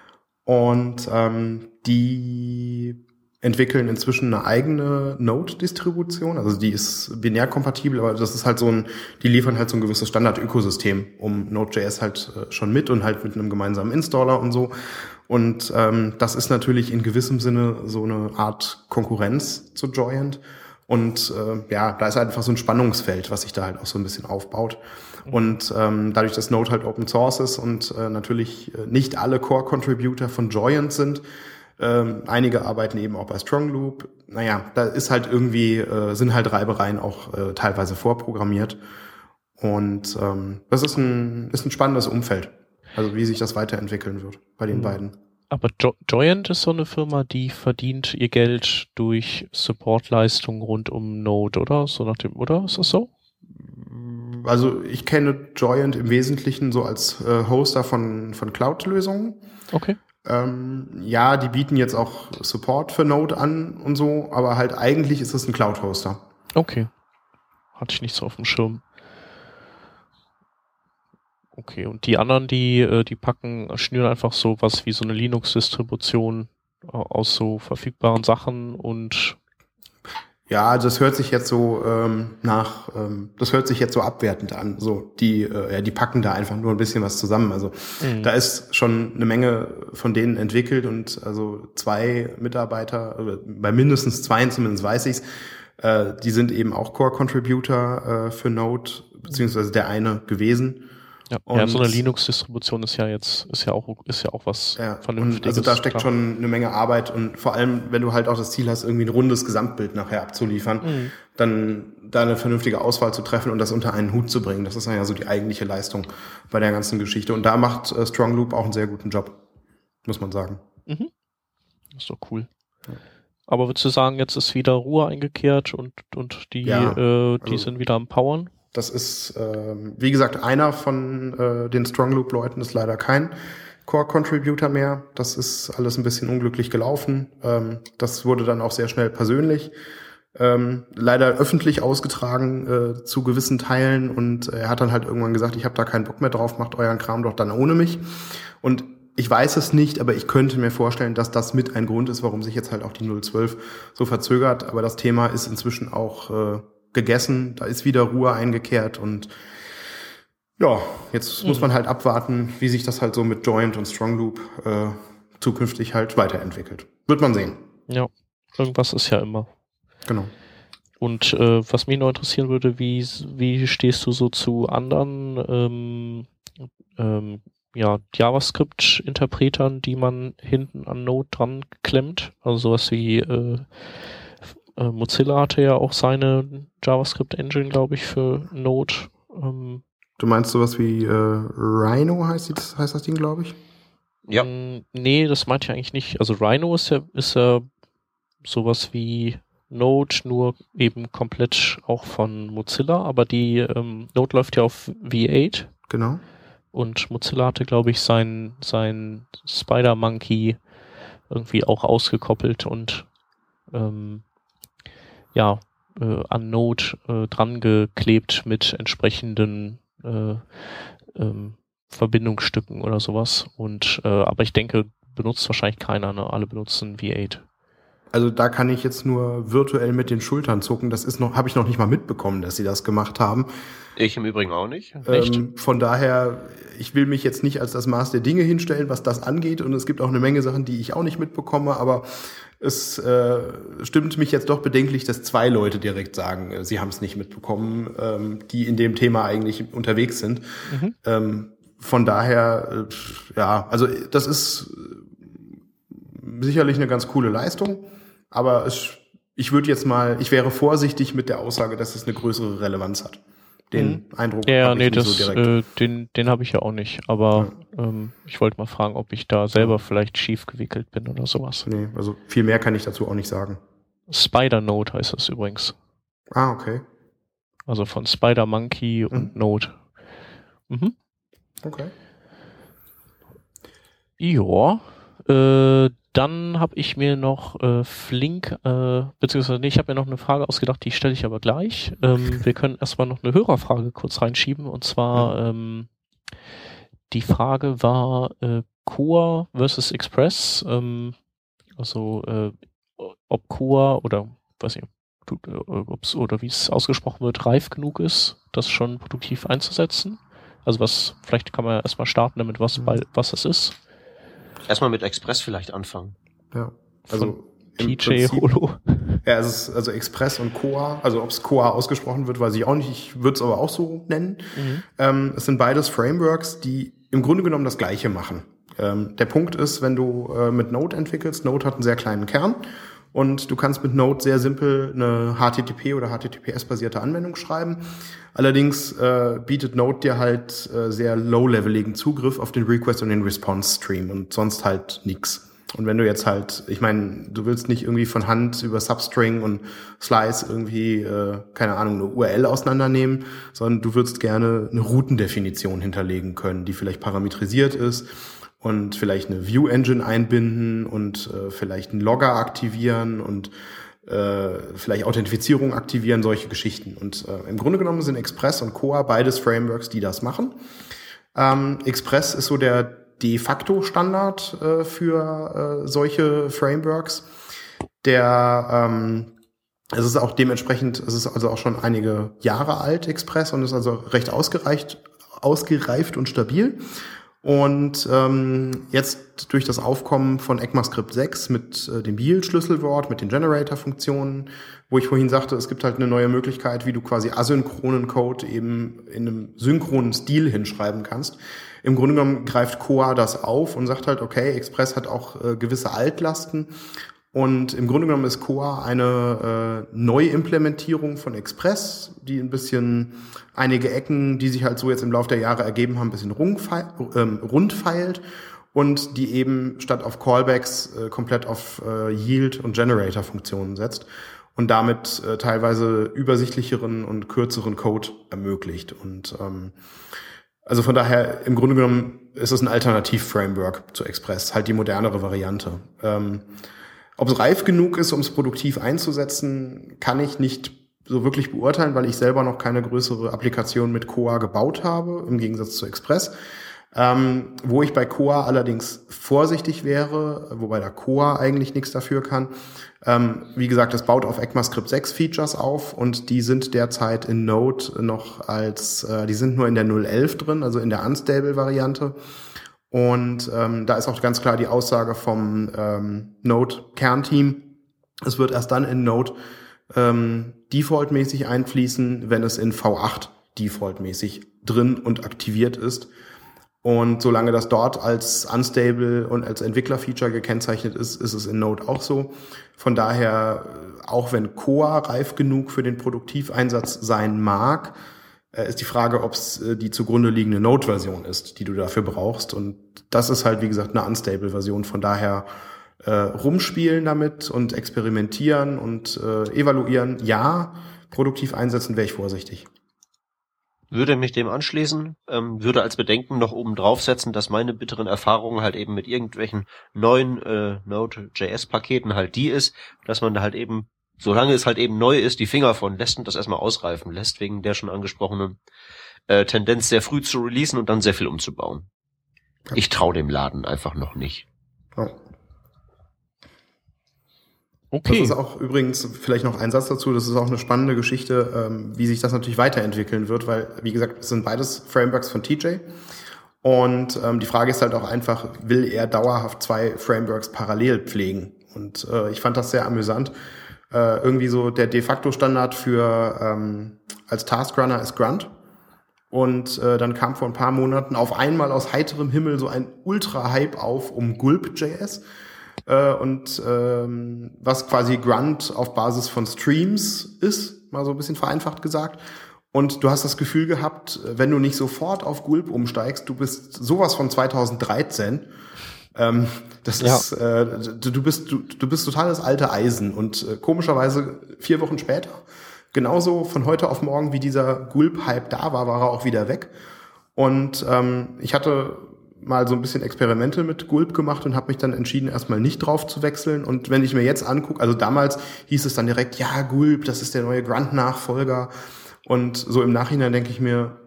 Und ähm, die entwickeln inzwischen eine eigene Node-Distribution. Also die ist binär kompatibel, aber das ist halt so ein, die liefern halt so ein gewisses Standard-Ökosystem um Node.js halt äh, schon mit und halt mit einem gemeinsamen Installer und so. Und ähm, das ist natürlich in gewissem Sinne so eine Art Konkurrenz zu Joyent. Und äh, ja, da ist einfach so ein Spannungsfeld, was sich da halt auch so ein bisschen aufbaut. Und ähm, dadurch, dass Node halt Open Source ist und äh, natürlich äh, nicht alle Core-Contributor von Joyent sind, ähm, einige arbeiten eben auch bei Strong Loop. Naja, da ist halt irgendwie, äh, sind halt Reibereien auch äh, teilweise vorprogrammiert. Und ähm, das ist ein, ist ein spannendes Umfeld. Also wie sich das weiterentwickeln wird bei den mhm. beiden. Aber jo Joyent ist so eine Firma, die verdient ihr Geld durch Supportleistungen rund um Node, oder? So nach dem, oder? Ist das so? Also ich kenne Joyent im Wesentlichen so als äh, Hoster von, von Cloud-Lösungen. Okay. Ähm, ja, die bieten jetzt auch Support für Node an und so, aber halt eigentlich ist es ein Cloud-Hoster. Okay. Hatte ich nicht so auf dem Schirm. Okay, und die anderen, die, äh, die packen, schnüren einfach so was wie so eine Linux-Distribution äh, aus so verfügbaren Sachen und Ja, das hört sich jetzt so ähm, nach, ähm, das hört sich jetzt so abwertend an. So, die, äh, ja, die packen da einfach nur ein bisschen was zusammen. Also mhm. da ist schon eine Menge von denen entwickelt und also zwei Mitarbeiter, oder bei mindestens zwei zumindest weiß ich's, äh, die sind eben auch Core-Contributor äh, für Node, beziehungsweise der eine gewesen. Ja, ja so eine Linux-Distribution ist ja jetzt, ist ja auch, ist ja auch was ja, Vernünftiges. also da steckt schon eine Menge Arbeit und vor allem, wenn du halt auch das Ziel hast, irgendwie ein rundes Gesamtbild nachher abzuliefern, mhm. dann da eine vernünftige Auswahl zu treffen und das unter einen Hut zu bringen. Das ist ja so die eigentliche Leistung bei der ganzen Geschichte. Und da macht äh, Strong Loop auch einen sehr guten Job, muss man sagen. Mhm. Das ist doch cool. Ja. Aber würdest du sagen, jetzt ist wieder Ruhe eingekehrt und, und die, ja, äh, die also sind wieder am Powern? Das ist, äh, wie gesagt, einer von äh, den Strong Loop-Leuten ist leider kein Core-Contributor mehr. Das ist alles ein bisschen unglücklich gelaufen. Ähm, das wurde dann auch sehr schnell persönlich. Ähm, leider öffentlich ausgetragen äh, zu gewissen Teilen und er hat dann halt irgendwann gesagt, ich habe da keinen Bock mehr drauf, macht euren Kram doch dann ohne mich. Und ich weiß es nicht, aber ich könnte mir vorstellen, dass das mit ein Grund ist, warum sich jetzt halt auch die 012 so verzögert. Aber das Thema ist inzwischen auch äh, gegessen, da ist wieder Ruhe eingekehrt und ja, jetzt mhm. muss man halt abwarten, wie sich das halt so mit Joint und Strong Loop äh, zukünftig halt weiterentwickelt. Wird man sehen. Ja, irgendwas ist ja immer. Genau. Und äh, was mich noch interessieren würde, wie, wie stehst du so zu anderen ähm, ähm, ja, JavaScript-Interpretern, die man hinten an Node dran klemmt? Also sowas wie äh, äh, Mozilla hatte ja auch seine JavaScript-Engine, glaube ich, für Node. Ähm, du meinst sowas wie äh, Rhino heißt, das, heißt das Ding, glaube ich? Ja. Ähm, nee, das meinte ich eigentlich nicht. Also Rhino ist ja, ist ja sowas wie Node, nur eben komplett auch von Mozilla, aber die ähm, Node läuft ja auf V8. Genau. Und Mozilla hatte, glaube ich, sein, sein Spider-Monkey irgendwie auch ausgekoppelt und ähm, ja, äh, an Node äh, dran geklebt mit entsprechenden äh, ähm, Verbindungsstücken oder sowas. Und äh, aber ich denke, benutzt wahrscheinlich keiner, ne? Alle benutzen V8. Also da kann ich jetzt nur virtuell mit den Schultern zucken. Das ist noch, habe ich noch nicht mal mitbekommen, dass sie das gemacht haben. Ich im Übrigen auch nicht. Ähm, von daher, ich will mich jetzt nicht als das Maß der Dinge hinstellen, was das angeht. Und es gibt auch eine Menge Sachen, die ich auch nicht mitbekomme. Aber es äh, stimmt mich jetzt doch bedenklich, dass zwei Leute direkt sagen, äh, sie haben es nicht mitbekommen, ähm, die in dem Thema eigentlich unterwegs sind. Mhm. Ähm, von daher, äh, ja, also das ist sicherlich eine ganz coole Leistung, aber es, ich würde jetzt mal, ich wäre vorsichtig mit der Aussage, dass es eine größere Relevanz hat. Den mhm. Eindruck ja, nee, das, so direkt. Äh, den, den habe ich ja auch nicht. Aber ja. ähm, ich wollte mal fragen, ob ich da selber vielleicht schief gewickelt bin oder sowas. Nee, also viel mehr kann ich dazu auch nicht sagen. Spider Node heißt das übrigens. Ah, okay. Also von Spider Monkey mhm. und Node. Mhm. Okay. Ja, äh, dann habe ich mir noch äh, Flink, äh, beziehungsweise nee, ich habe mir noch eine Frage ausgedacht, die stelle ich aber gleich. Ähm, wir können erstmal noch eine Hörerfrage kurz reinschieben und zwar ja. ähm, die Frage war äh, Core versus Express, ähm, also äh, ob Core oder weiß ich, ob's, oder wie es ausgesprochen wird, reif genug ist, das schon produktiv einzusetzen. Also was, vielleicht kann man ja erstmal starten damit, was, mhm. bei, was es ist. Erstmal mit Express vielleicht anfangen. Ja. Also PJ Holo. Ja, es ist also Express und Coa. Also ob es Coa ausgesprochen wird, weiß ich auch nicht. Ich würde es aber auch so nennen. Mhm. Ähm, es sind beides Frameworks, die im Grunde genommen das Gleiche machen. Ähm, der Punkt ist, wenn du äh, mit Node entwickelst, Node hat einen sehr kleinen Kern und du kannst mit Node sehr simpel eine HTTP oder HTTPS-basierte Anwendung schreiben. Allerdings äh, bietet Node dir halt äh, sehr low-leveligen Zugriff auf den Request und den Response-Stream und sonst halt nix. Und wenn du jetzt halt, ich meine, du willst nicht irgendwie von Hand über Substring und Slice irgendwie, äh, keine Ahnung, eine URL auseinandernehmen, sondern du würdest gerne eine Routendefinition hinterlegen können, die vielleicht parametrisiert ist und vielleicht eine View Engine einbinden und äh, vielleicht einen Logger aktivieren und äh, vielleicht Authentifizierung aktivieren, solche Geschichten. Und äh, im Grunde genommen sind Express und Coa beides Frameworks, die das machen. Ähm, Express ist so der de facto Standard äh, für äh, solche Frameworks. Der ähm, Es ist auch dementsprechend, es ist also auch schon einige Jahre alt, Express, und ist also recht ausgereicht, ausgereift und stabil. Und ähm, jetzt durch das Aufkommen von ECMAScript 6 mit äh, dem Yield-Schlüsselwort, mit den Generator-Funktionen, wo ich vorhin sagte, es gibt halt eine neue Möglichkeit, wie du quasi asynchronen Code eben in einem synchronen Stil hinschreiben kannst. Im Grunde genommen greift Coa das auf und sagt halt, okay, Express hat auch äh, gewisse Altlasten und im Grunde genommen ist Coa eine äh, Neuimplementierung von Express, die ein bisschen einige Ecken, die sich halt so jetzt im Laufe der Jahre ergeben haben, ein bisschen ähm, rund feilt und die eben statt auf Callbacks äh, komplett auf äh, Yield und Generator Funktionen setzt und damit äh, teilweise übersichtlicheren und kürzeren Code ermöglicht. Und ähm, also von daher im Grunde genommen ist es ein Alternativ-Framework zu Express, halt die modernere Variante. Ähm, ob es reif genug ist, um es produktiv einzusetzen, kann ich nicht so wirklich beurteilen, weil ich selber noch keine größere Applikation mit Coa gebaut habe, im Gegensatz zu Express. Ähm, wo ich bei Coa allerdings vorsichtig wäre, wobei da Coa eigentlich nichts dafür kann. Ähm, wie gesagt, es baut auf ECMAScript 6 Features auf und die sind derzeit in Node noch als, äh, die sind nur in der 0.11 drin, also in der Unstable Variante. Und ähm, da ist auch ganz klar die Aussage vom ähm, Node-Kernteam. Es wird erst dann in Node ähm, defaultmäßig einfließen, wenn es in V8 defaultmäßig drin und aktiviert ist. Und solange das dort als unstable und als Entwicklerfeature gekennzeichnet ist, ist es in Node auch so. Von daher, auch wenn Coa reif genug für den Produktiveinsatz sein mag, äh, ist die Frage, ob es äh, die zugrunde liegende Node-Version ist, die du dafür brauchst. Und das ist halt, wie gesagt, eine unstable-Version. Von daher äh, rumspielen damit und experimentieren und äh, evaluieren, ja, produktiv einsetzen wäre ich vorsichtig. Würde mich dem anschließen, ähm, würde als Bedenken noch oben draufsetzen, dass meine bitteren Erfahrungen halt eben mit irgendwelchen neuen äh, Node.js-Paketen halt die ist, dass man da halt eben solange es halt eben neu ist, die Finger von lässt und das erstmal ausreifen lässt, wegen der schon angesprochenen äh, Tendenz, sehr früh zu releasen und dann sehr viel umzubauen. Ja. Ich traue dem Laden einfach noch nicht. Ja. Okay. Das ist auch übrigens vielleicht noch ein Satz dazu. Das ist auch eine spannende Geschichte, ähm, wie sich das natürlich weiterentwickeln wird, weil, wie gesagt, es sind beides Frameworks von TJ. Und ähm, die Frage ist halt auch einfach, will er dauerhaft zwei Frameworks parallel pflegen? Und äh, ich fand das sehr amüsant äh, irgendwie so der de facto Standard für ähm, als Taskrunner ist Grunt. Und äh, dann kam vor ein paar Monaten auf einmal aus heiterem Himmel so ein Ultra-Hype auf um Gulp.js. Äh, und ähm, was quasi Grunt auf Basis von Streams ist, mal so ein bisschen vereinfacht gesagt. Und du hast das Gefühl gehabt, wenn du nicht sofort auf Gulp umsteigst, du bist sowas von 2013. Ähm, das ja. ist, äh, du, du bist, du, du bist totales alte Eisen und äh, komischerweise vier Wochen später, genauso von heute auf morgen, wie dieser Gulp-Hype da war, war er auch wieder weg. Und ähm, ich hatte mal so ein bisschen Experimente mit Gulp gemacht und habe mich dann entschieden, erstmal nicht drauf zu wechseln. Und wenn ich mir jetzt angucke, also damals hieß es dann direkt, ja, Gulp, das ist der neue Grunt-Nachfolger. Und so im Nachhinein denke ich mir,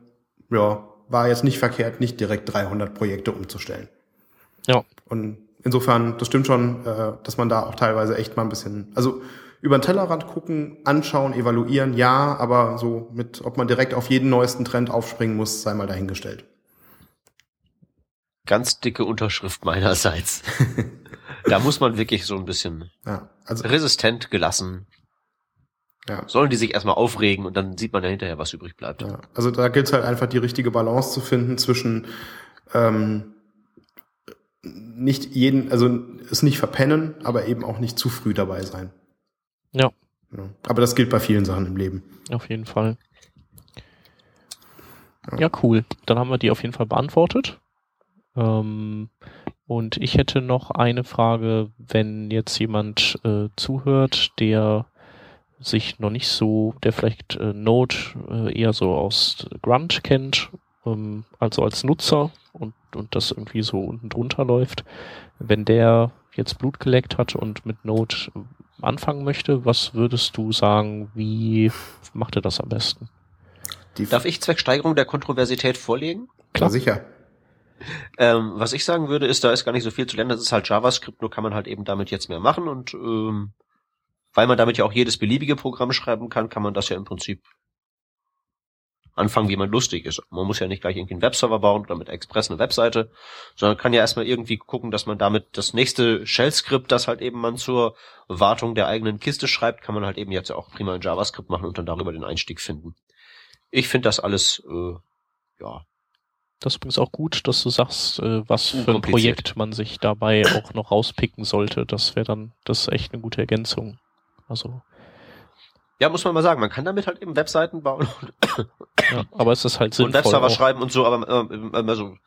ja, war jetzt nicht verkehrt, nicht direkt 300 Projekte umzustellen. Ja. Und insofern, das stimmt schon, äh, dass man da auch teilweise echt mal ein bisschen, also über den Tellerrand gucken, anschauen, evaluieren, ja, aber so mit, ob man direkt auf jeden neuesten Trend aufspringen muss, sei mal dahingestellt. Ganz dicke Unterschrift meinerseits. da muss man wirklich so ein bisschen ja, also, resistent gelassen. Ja. Sollen die sich erstmal aufregen und dann sieht man ja hinterher, was übrig bleibt. Ja, also da gilt es halt einfach die richtige Balance zu finden zwischen ähm, nicht jeden, also es nicht verpennen, aber eben auch nicht zu früh dabei sein. Ja. ja. Aber das gilt bei vielen Sachen im Leben. Auf jeden Fall. Ja, ja cool. Dann haben wir die auf jeden Fall beantwortet. Ähm, und ich hätte noch eine Frage, wenn jetzt jemand äh, zuhört, der sich noch nicht so, der vielleicht äh, Node äh, eher so aus Grunt kennt, ähm, also als Nutzer und, und das irgendwie so unten drunter läuft. Wenn der jetzt Blut geleckt hat und mit Node anfangen möchte, was würdest du sagen, wie macht er das am besten? Die Darf ich Zwecksteigerung der Kontroversität vorlegen? Klar, sicher. Ähm, was ich sagen würde, ist, da ist gar nicht so viel zu lernen. Das ist halt JavaScript, nur kann man halt eben damit jetzt mehr machen und ähm, weil man damit ja auch jedes beliebige Programm schreiben kann, kann man das ja im Prinzip anfangen, wie man lustig ist. Man muss ja nicht gleich irgendwie einen Webserver bauen oder mit Express eine Webseite, sondern kann ja erstmal irgendwie gucken, dass man damit das nächste Shell-Skript, das halt eben man zur Wartung der eigenen Kiste schreibt, kann man halt eben jetzt auch prima in JavaScript machen und dann darüber den Einstieg finden. Ich finde das alles, äh, ja. Das ist übrigens auch gut, dass du sagst, äh, was für ein Projekt man sich dabei auch noch rauspicken sollte. Das wäre dann, das ist echt eine gute Ergänzung. Also ja, muss man mal sagen, man kann damit halt eben Webseiten bauen. ja, aber es ist halt sinnvoll. Und Webserver auch. schreiben und so, aber äh, also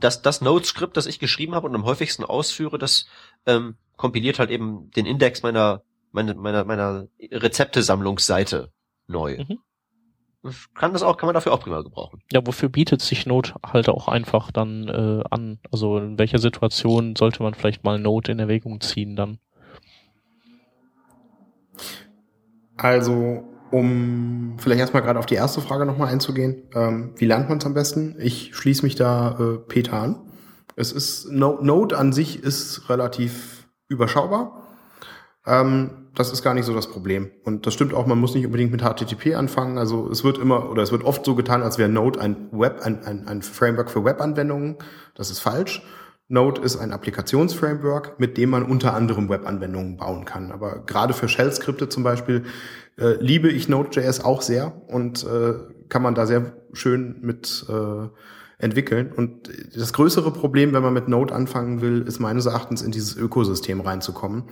das, das Node-Skript, das ich geschrieben habe und am häufigsten ausführe, das ähm, kompiliert halt eben den Index meiner, meiner, meiner, meiner Rezeptesammlungsseite neu. Mhm. Kann das auch, kann man dafür auch prima gebrauchen. Ja, wofür bietet sich Node halt auch einfach dann äh, an? Also in welcher Situation sollte man vielleicht mal Node in Erwägung ziehen dann? Also, um vielleicht erstmal gerade auf die erste Frage nochmal einzugehen. Ähm, wie lernt man es am besten? Ich schließe mich da äh, Peter an. Es ist Node an sich ist relativ überschaubar. Ähm, das ist gar nicht so das Problem. Und das stimmt auch, man muss nicht unbedingt mit HTTP anfangen. Also es wird immer oder es wird oft so getan, als wäre Node ein Web, ein, ein, ein Framework für Webanwendungen. Das ist falsch. Node ist ein Applikationsframework, mit dem man unter anderem Webanwendungen bauen kann. Aber gerade für Shell-Skripte zum Beispiel äh, liebe ich Node.js auch sehr und äh, kann man da sehr schön mit äh, entwickeln. Und das größere Problem, wenn man mit Node anfangen will, ist meines Erachtens in dieses Ökosystem reinzukommen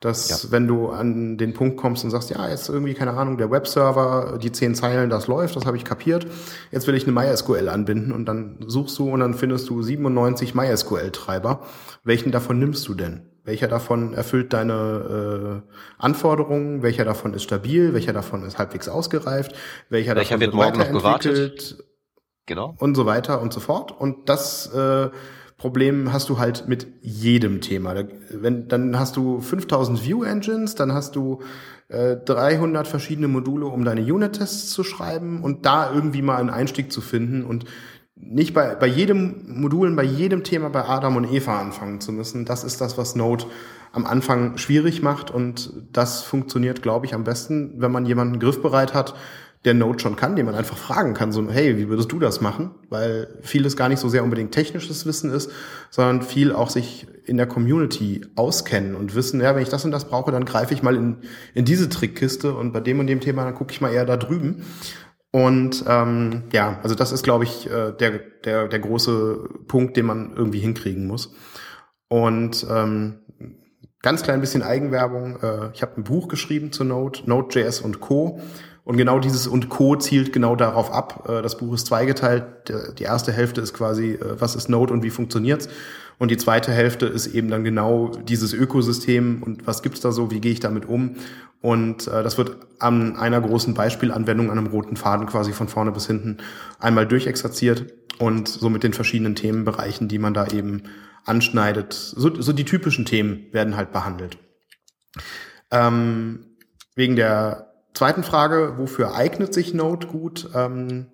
dass ja. wenn du an den Punkt kommst und sagst, ja, jetzt irgendwie, keine Ahnung, der Webserver, die zehn Zeilen, das läuft, das habe ich kapiert, jetzt will ich eine MySQL anbinden und dann suchst du und dann findest du 97 MySQL-Treiber. Welchen davon nimmst du denn? Welcher davon erfüllt deine äh, Anforderungen? Welcher davon ist stabil? Welcher davon ist halbwegs ausgereift? Welcher, welcher davon wird morgen noch gewartet? Genau. Und so weiter und so fort. Und das äh, Problem hast du halt mit jedem Thema. Wenn, dann hast du 5000 View Engines, dann hast du äh, 300 verschiedene Module, um deine Unit-Tests zu schreiben und da irgendwie mal einen Einstieg zu finden und nicht bei, bei jedem Modulen, bei jedem Thema bei Adam und Eva anfangen zu müssen. Das ist das, was Node am Anfang schwierig macht und das funktioniert, glaube ich, am besten, wenn man jemanden griffbereit hat, der Node schon kann, den man einfach fragen kann, so, hey, wie würdest du das machen? Weil vieles gar nicht so sehr unbedingt technisches Wissen ist, sondern viel auch sich in der Community auskennen und wissen, ja, wenn ich das und das brauche, dann greife ich mal in, in diese Trickkiste und bei dem und dem Thema, dann gucke ich mal eher da drüben. Und ähm, ja, also das ist, glaube ich, äh, der, der, der große Punkt, den man irgendwie hinkriegen muss. Und ähm, ganz klein bisschen Eigenwerbung. Äh, ich habe ein Buch geschrieben zu Node, Node.js und Co. Und genau dieses und Co. zielt genau darauf ab. Äh, das Buch ist zweigeteilt. Die erste Hälfte ist quasi, äh, was ist Node und wie funktioniert's? Und die zweite Hälfte ist eben dann genau dieses Ökosystem und was gibt's da so, wie gehe ich damit um? Und äh, das wird an einer großen Beispielanwendung, an einem roten Faden quasi von vorne bis hinten einmal durchexerziert und so mit den verschiedenen Themenbereichen, die man da eben anschneidet. So, so die typischen Themen werden halt behandelt. Ähm, wegen der zweiten Frage, wofür eignet sich Node gut? Ähm,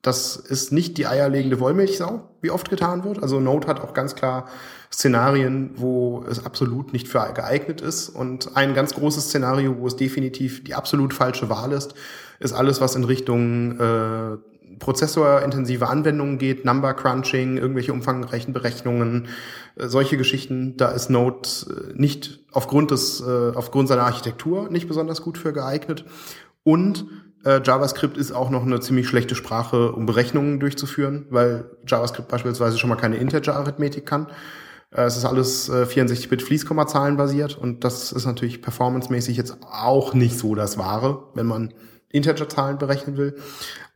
das ist nicht die eierlegende Wollmilchsau, wie oft getan wird. Also Node hat auch ganz klar Szenarien, wo es absolut nicht für geeignet ist. Und ein ganz großes Szenario, wo es definitiv die absolut falsche Wahl ist, ist alles, was in Richtung äh, prozessorintensive Anwendungen geht, Number Crunching, irgendwelche umfangreichen Berechnungen, äh, solche Geschichten, da ist Node äh, nicht aufgrund des, äh, aufgrund seiner Architektur nicht besonders gut für geeignet. Und äh, JavaScript ist auch noch eine ziemlich schlechte Sprache, um Berechnungen durchzuführen, weil JavaScript beispielsweise schon mal keine Integer-Arithmetik kann. Äh, es ist alles äh, 64-Bit Fließkommazahlen basiert und das ist natürlich performancemäßig jetzt auch nicht so das Wahre, wenn man Integer-Zahlen berechnen will.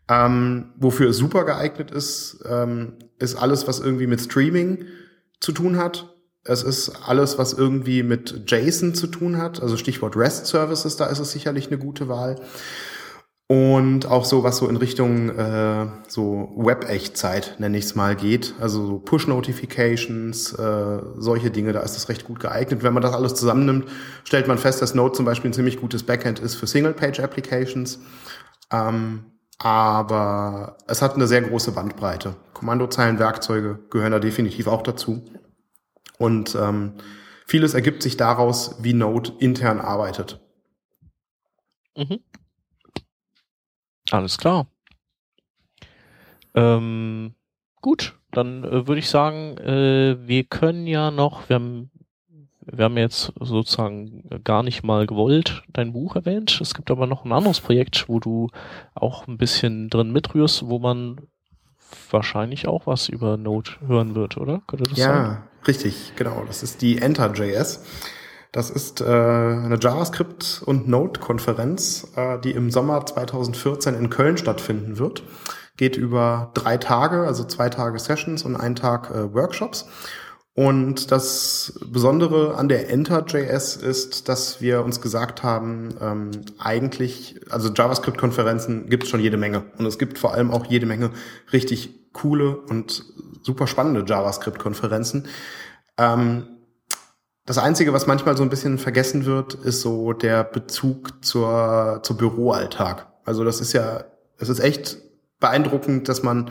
Ähm, wofür es super geeignet ist, ähm, ist alles, was irgendwie mit Streaming zu tun hat. Es ist alles, was irgendwie mit JSON zu tun hat. Also Stichwort REST Services, da ist es sicherlich eine gute Wahl. Und auch so, was so in Richtung äh, so Web-Echtzeit, nenne ich es mal, geht. Also so Push-Notifications, äh, solche Dinge, da ist es recht gut geeignet. Wenn man das alles zusammennimmt, stellt man fest, dass Node zum Beispiel ein ziemlich gutes Backend ist für Single-Page-Applications. Ähm, aber es hat eine sehr große Bandbreite. Kommandozeilenwerkzeuge gehören da definitiv auch dazu. Und ähm, vieles ergibt sich daraus, wie Node intern arbeitet. Mhm. Alles klar. Ähm, gut, dann äh, würde ich sagen, äh, wir können ja noch, wir haben, wir haben jetzt sozusagen gar nicht mal gewollt dein Buch erwähnt. Es gibt aber noch ein anderes Projekt, wo du auch ein bisschen drin mitrührst, wo man wahrscheinlich auch was über Node hören wird, oder? Könnte das ja, sein? Richtig, genau. Das ist die Enter.js. Das ist äh, eine JavaScript- und Node-Konferenz, äh, die im Sommer 2014 in Köln stattfinden wird. Geht über drei Tage, also zwei Tage Sessions und einen Tag äh, Workshops. Und das Besondere an der Enter.js ist, dass wir uns gesagt haben, ähm, eigentlich, also JavaScript-Konferenzen gibt es schon jede Menge. Und es gibt vor allem auch jede Menge richtig coole und super spannende JavaScript-Konferenzen. Ähm, das Einzige, was manchmal so ein bisschen vergessen wird, ist so der Bezug zur, zur Büroalltag. Also das ist ja, es ist echt beeindruckend, dass man,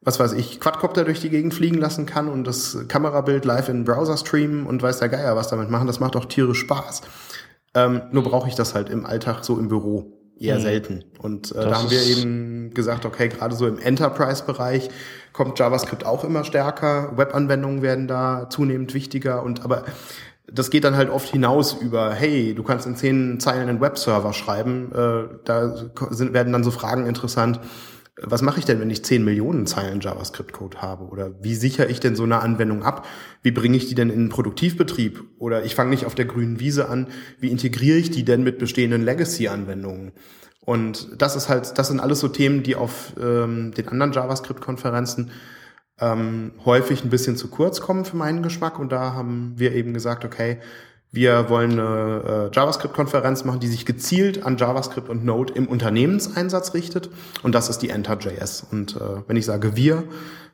was weiß ich, Quadcopter durch die Gegend fliegen lassen kann und das Kamerabild live in den Browser streamen und weiß der Geier was damit machen. Das macht auch tierisch Spaß. Ähm, nur brauche ich das halt im Alltag so im Büro eher mhm. selten. Und äh, da haben wir eben gesagt, okay, gerade so im Enterprise-Bereich kommt JavaScript auch immer stärker, Webanwendungen werden da zunehmend wichtiger und aber das geht dann halt oft hinaus über, hey, du kannst in zehn Zeilen einen Webserver schreiben, äh, da sind, werden dann so Fragen interessant, was mache ich denn, wenn ich 10 Millionen Zeilen JavaScript-Code habe? Oder wie sichere ich denn so eine Anwendung ab? Wie bringe ich die denn in den Produktivbetrieb? Oder ich fange nicht auf der grünen Wiese an, wie integriere ich die denn mit bestehenden Legacy-Anwendungen? Und das ist halt, das sind alles so Themen, die auf ähm, den anderen JavaScript-Konferenzen ähm, häufig ein bisschen zu kurz kommen für meinen Geschmack. Und da haben wir eben gesagt, okay, wir wollen eine äh, JavaScript-Konferenz machen, die sich gezielt an JavaScript und Node im Unternehmenseinsatz richtet. Und das ist die Enter.js. Und äh, wenn ich sage wir,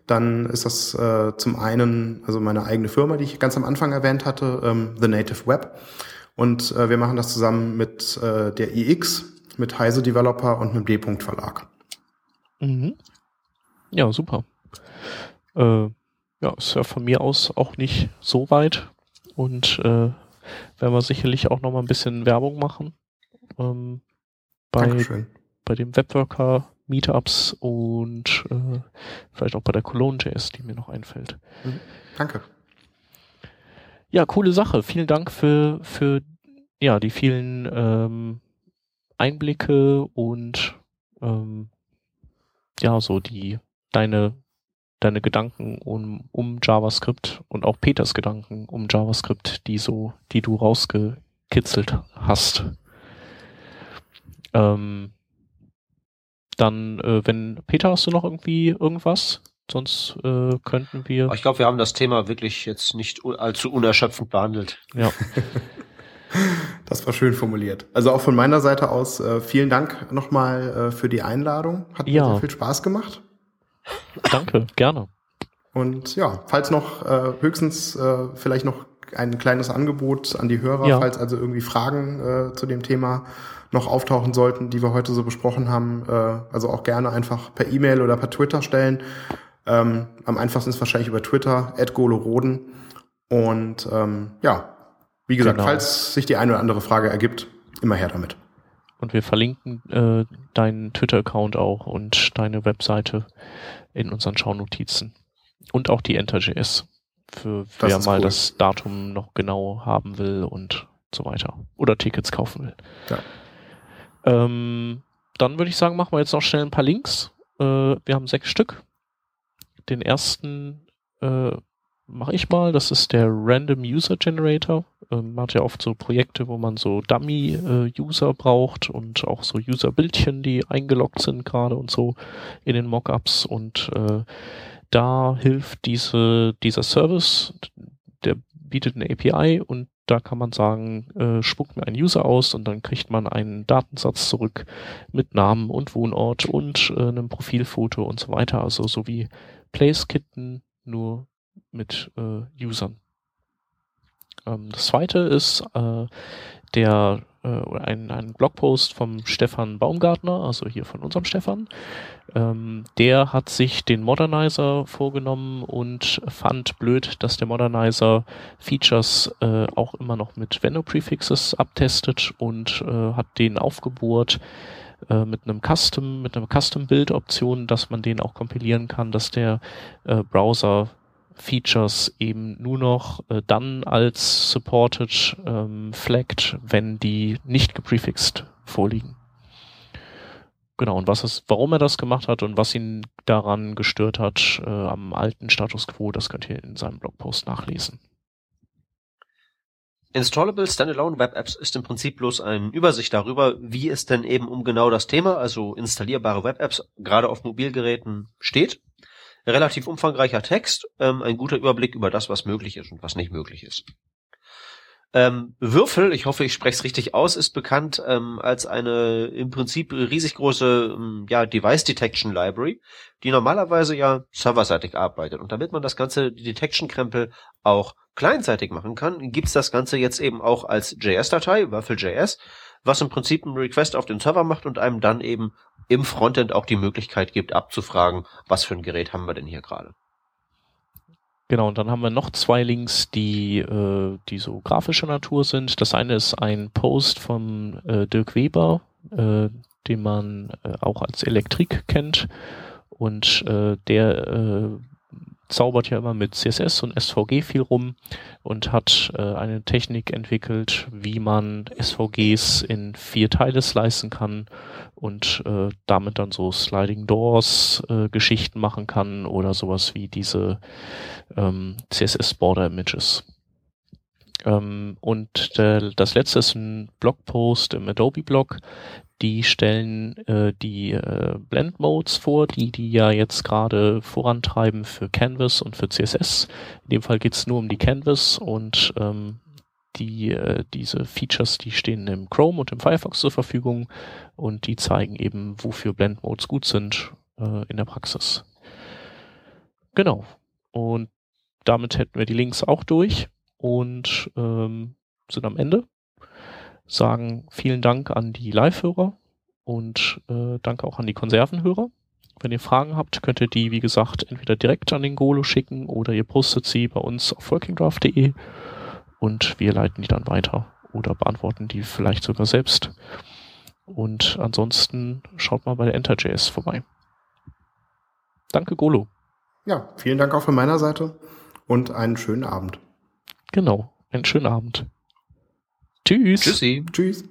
dann ist das äh, zum einen also meine eigene Firma, die ich ganz am Anfang erwähnt hatte, ähm, The Native Web. Und äh, wir machen das zusammen mit äh, der iX, mit Heise Developer und mit D-Punkt Verlag. Mhm. Ja, super. Äh, ja, ist ja von mir aus auch nicht so weit. Und äh, werden wir sicherlich auch noch mal ein bisschen Werbung machen. Ähm, bei, bei dem Webworker Meetups und äh, vielleicht auch bei der Cologne.js, die mir noch einfällt. Mhm. Danke. Ja, coole Sache. Vielen Dank für, für ja, die vielen ähm, Einblicke und ähm, ja, so die deine deine Gedanken um, um JavaScript und auch Peters Gedanken um JavaScript, die so, die du rausgekitzelt hast. Ähm, dann, äh, wenn Peter, hast du noch irgendwie irgendwas? Sonst äh, könnten wir. Ich glaube, wir haben das Thema wirklich jetzt nicht allzu unerschöpfend behandelt. Ja. Das war schön formuliert. Also auch von meiner Seite aus äh, vielen Dank nochmal äh, für die Einladung. Hat ja. mir sehr viel Spaß gemacht. Danke, gerne. Und ja, falls noch äh, höchstens äh, vielleicht noch ein kleines Angebot an die Hörer, ja. falls also irgendwie Fragen äh, zu dem Thema noch auftauchen sollten, die wir heute so besprochen haben, äh, also auch gerne einfach per E-Mail oder per Twitter stellen. Ähm, am einfachsten ist wahrscheinlich über Twitter, @goloroden. Und ähm, ja, wie gesagt, genau. falls sich die eine oder andere Frage ergibt, immer her damit. Und wir verlinken äh, deinen Twitter-Account auch und deine Webseite in unseren Schaunotizen. Und auch die Enter.js, für wer mal cool. das Datum noch genau haben will und so weiter. Oder Tickets kaufen will. Ja. Ähm, dann würde ich sagen, machen wir jetzt noch schnell ein paar Links. Äh, wir haben sechs Stück. Den ersten äh, mache ich mal. Das ist der Random User Generator. Ähm, man hat ja oft so Projekte, wo man so Dummy-User äh, braucht und auch so User-Bildchen, die eingeloggt sind gerade und so in den Mockups. Und äh, da hilft diese, dieser Service, der bietet eine API und da kann man sagen, äh, spuckt mir einen User aus und dann kriegt man einen Datensatz zurück mit Namen und Wohnort und äh, einem Profilfoto und so weiter. Also so wie Placekitten, nur mit äh, Usern. Ähm, das zweite ist äh, der äh, ein, ein Blogpost vom Stefan Baumgartner, also hier von unserem Stefan. Ähm, der hat sich den Modernizer vorgenommen und fand blöd, dass der Modernizer Features äh, auch immer noch mit Venno-Prefixes abtestet und äh, hat den aufgebohrt äh, mit einem Custom, mit einer Custom-Build-Option, dass man den auch kompilieren kann, dass der äh, Browser Features eben nur noch äh, dann als supported ähm, flagged, wenn die nicht geprefixt vorliegen. Genau, und was ist, warum er das gemacht hat und was ihn daran gestört hat äh, am alten Status quo, das könnt ihr in seinem Blogpost nachlesen. Installable Standalone Web Apps ist im Prinzip bloß eine Übersicht darüber, wie es denn eben um genau das Thema, also installierbare Web Apps, gerade auf Mobilgeräten steht relativ umfangreicher Text, ähm, ein guter Überblick über das, was möglich ist und was nicht möglich ist. Ähm, Würfel, ich hoffe, ich spreche es richtig aus, ist bekannt ähm, als eine im Prinzip riesig große ähm, ja, Device Detection Library, die normalerweise ja serverseitig arbeitet. Und damit man das ganze Detection-Krempel auch kleinseitig machen kann, gibt's das Ganze jetzt eben auch als JS-Datei, Würfel.js, was im Prinzip einen Request auf den Server macht und einem dann eben im Frontend auch die Möglichkeit gibt, abzufragen, was für ein Gerät haben wir denn hier gerade. Genau, und dann haben wir noch zwei Links, die, äh, die so grafischer Natur sind. Das eine ist ein Post von äh, Dirk Weber, äh, den man äh, auch als Elektrik kennt. Und äh, der äh, zaubert ja immer mit CSS und SVG viel rum und hat äh, eine Technik entwickelt, wie man SVGs in vier Teile slicen kann und äh, damit dann so Sliding Doors äh, Geschichten machen kann oder sowas wie diese ähm, CSS Border Images. Ähm, und der, das letzte ist ein Blogpost im Adobe Blog, die stellen äh, die äh, Blend Modes vor, die die ja jetzt gerade vorantreiben für Canvas und für CSS. In dem Fall geht's nur um die Canvas und ähm, die äh, diese Features, die stehen im Chrome und im Firefox zur Verfügung und die zeigen eben, wofür Blend Modes gut sind äh, in der Praxis. Genau. Und damit hätten wir die Links auch durch und ähm, sind am Ende sagen vielen Dank an die Live-Hörer und äh, danke auch an die Konservenhörer. Wenn ihr Fragen habt, könnt ihr die, wie gesagt, entweder direkt an den Golo schicken oder ihr postet sie bei uns auf workingdraft.de und wir leiten die dann weiter oder beantworten die vielleicht sogar selbst. Und ansonsten schaut mal bei der Enter.js vorbei. Danke, Golo. Ja, vielen Dank auch von meiner Seite und einen schönen Abend. Genau, einen schönen Abend. Tschüss. Tschüssi. Tschüss.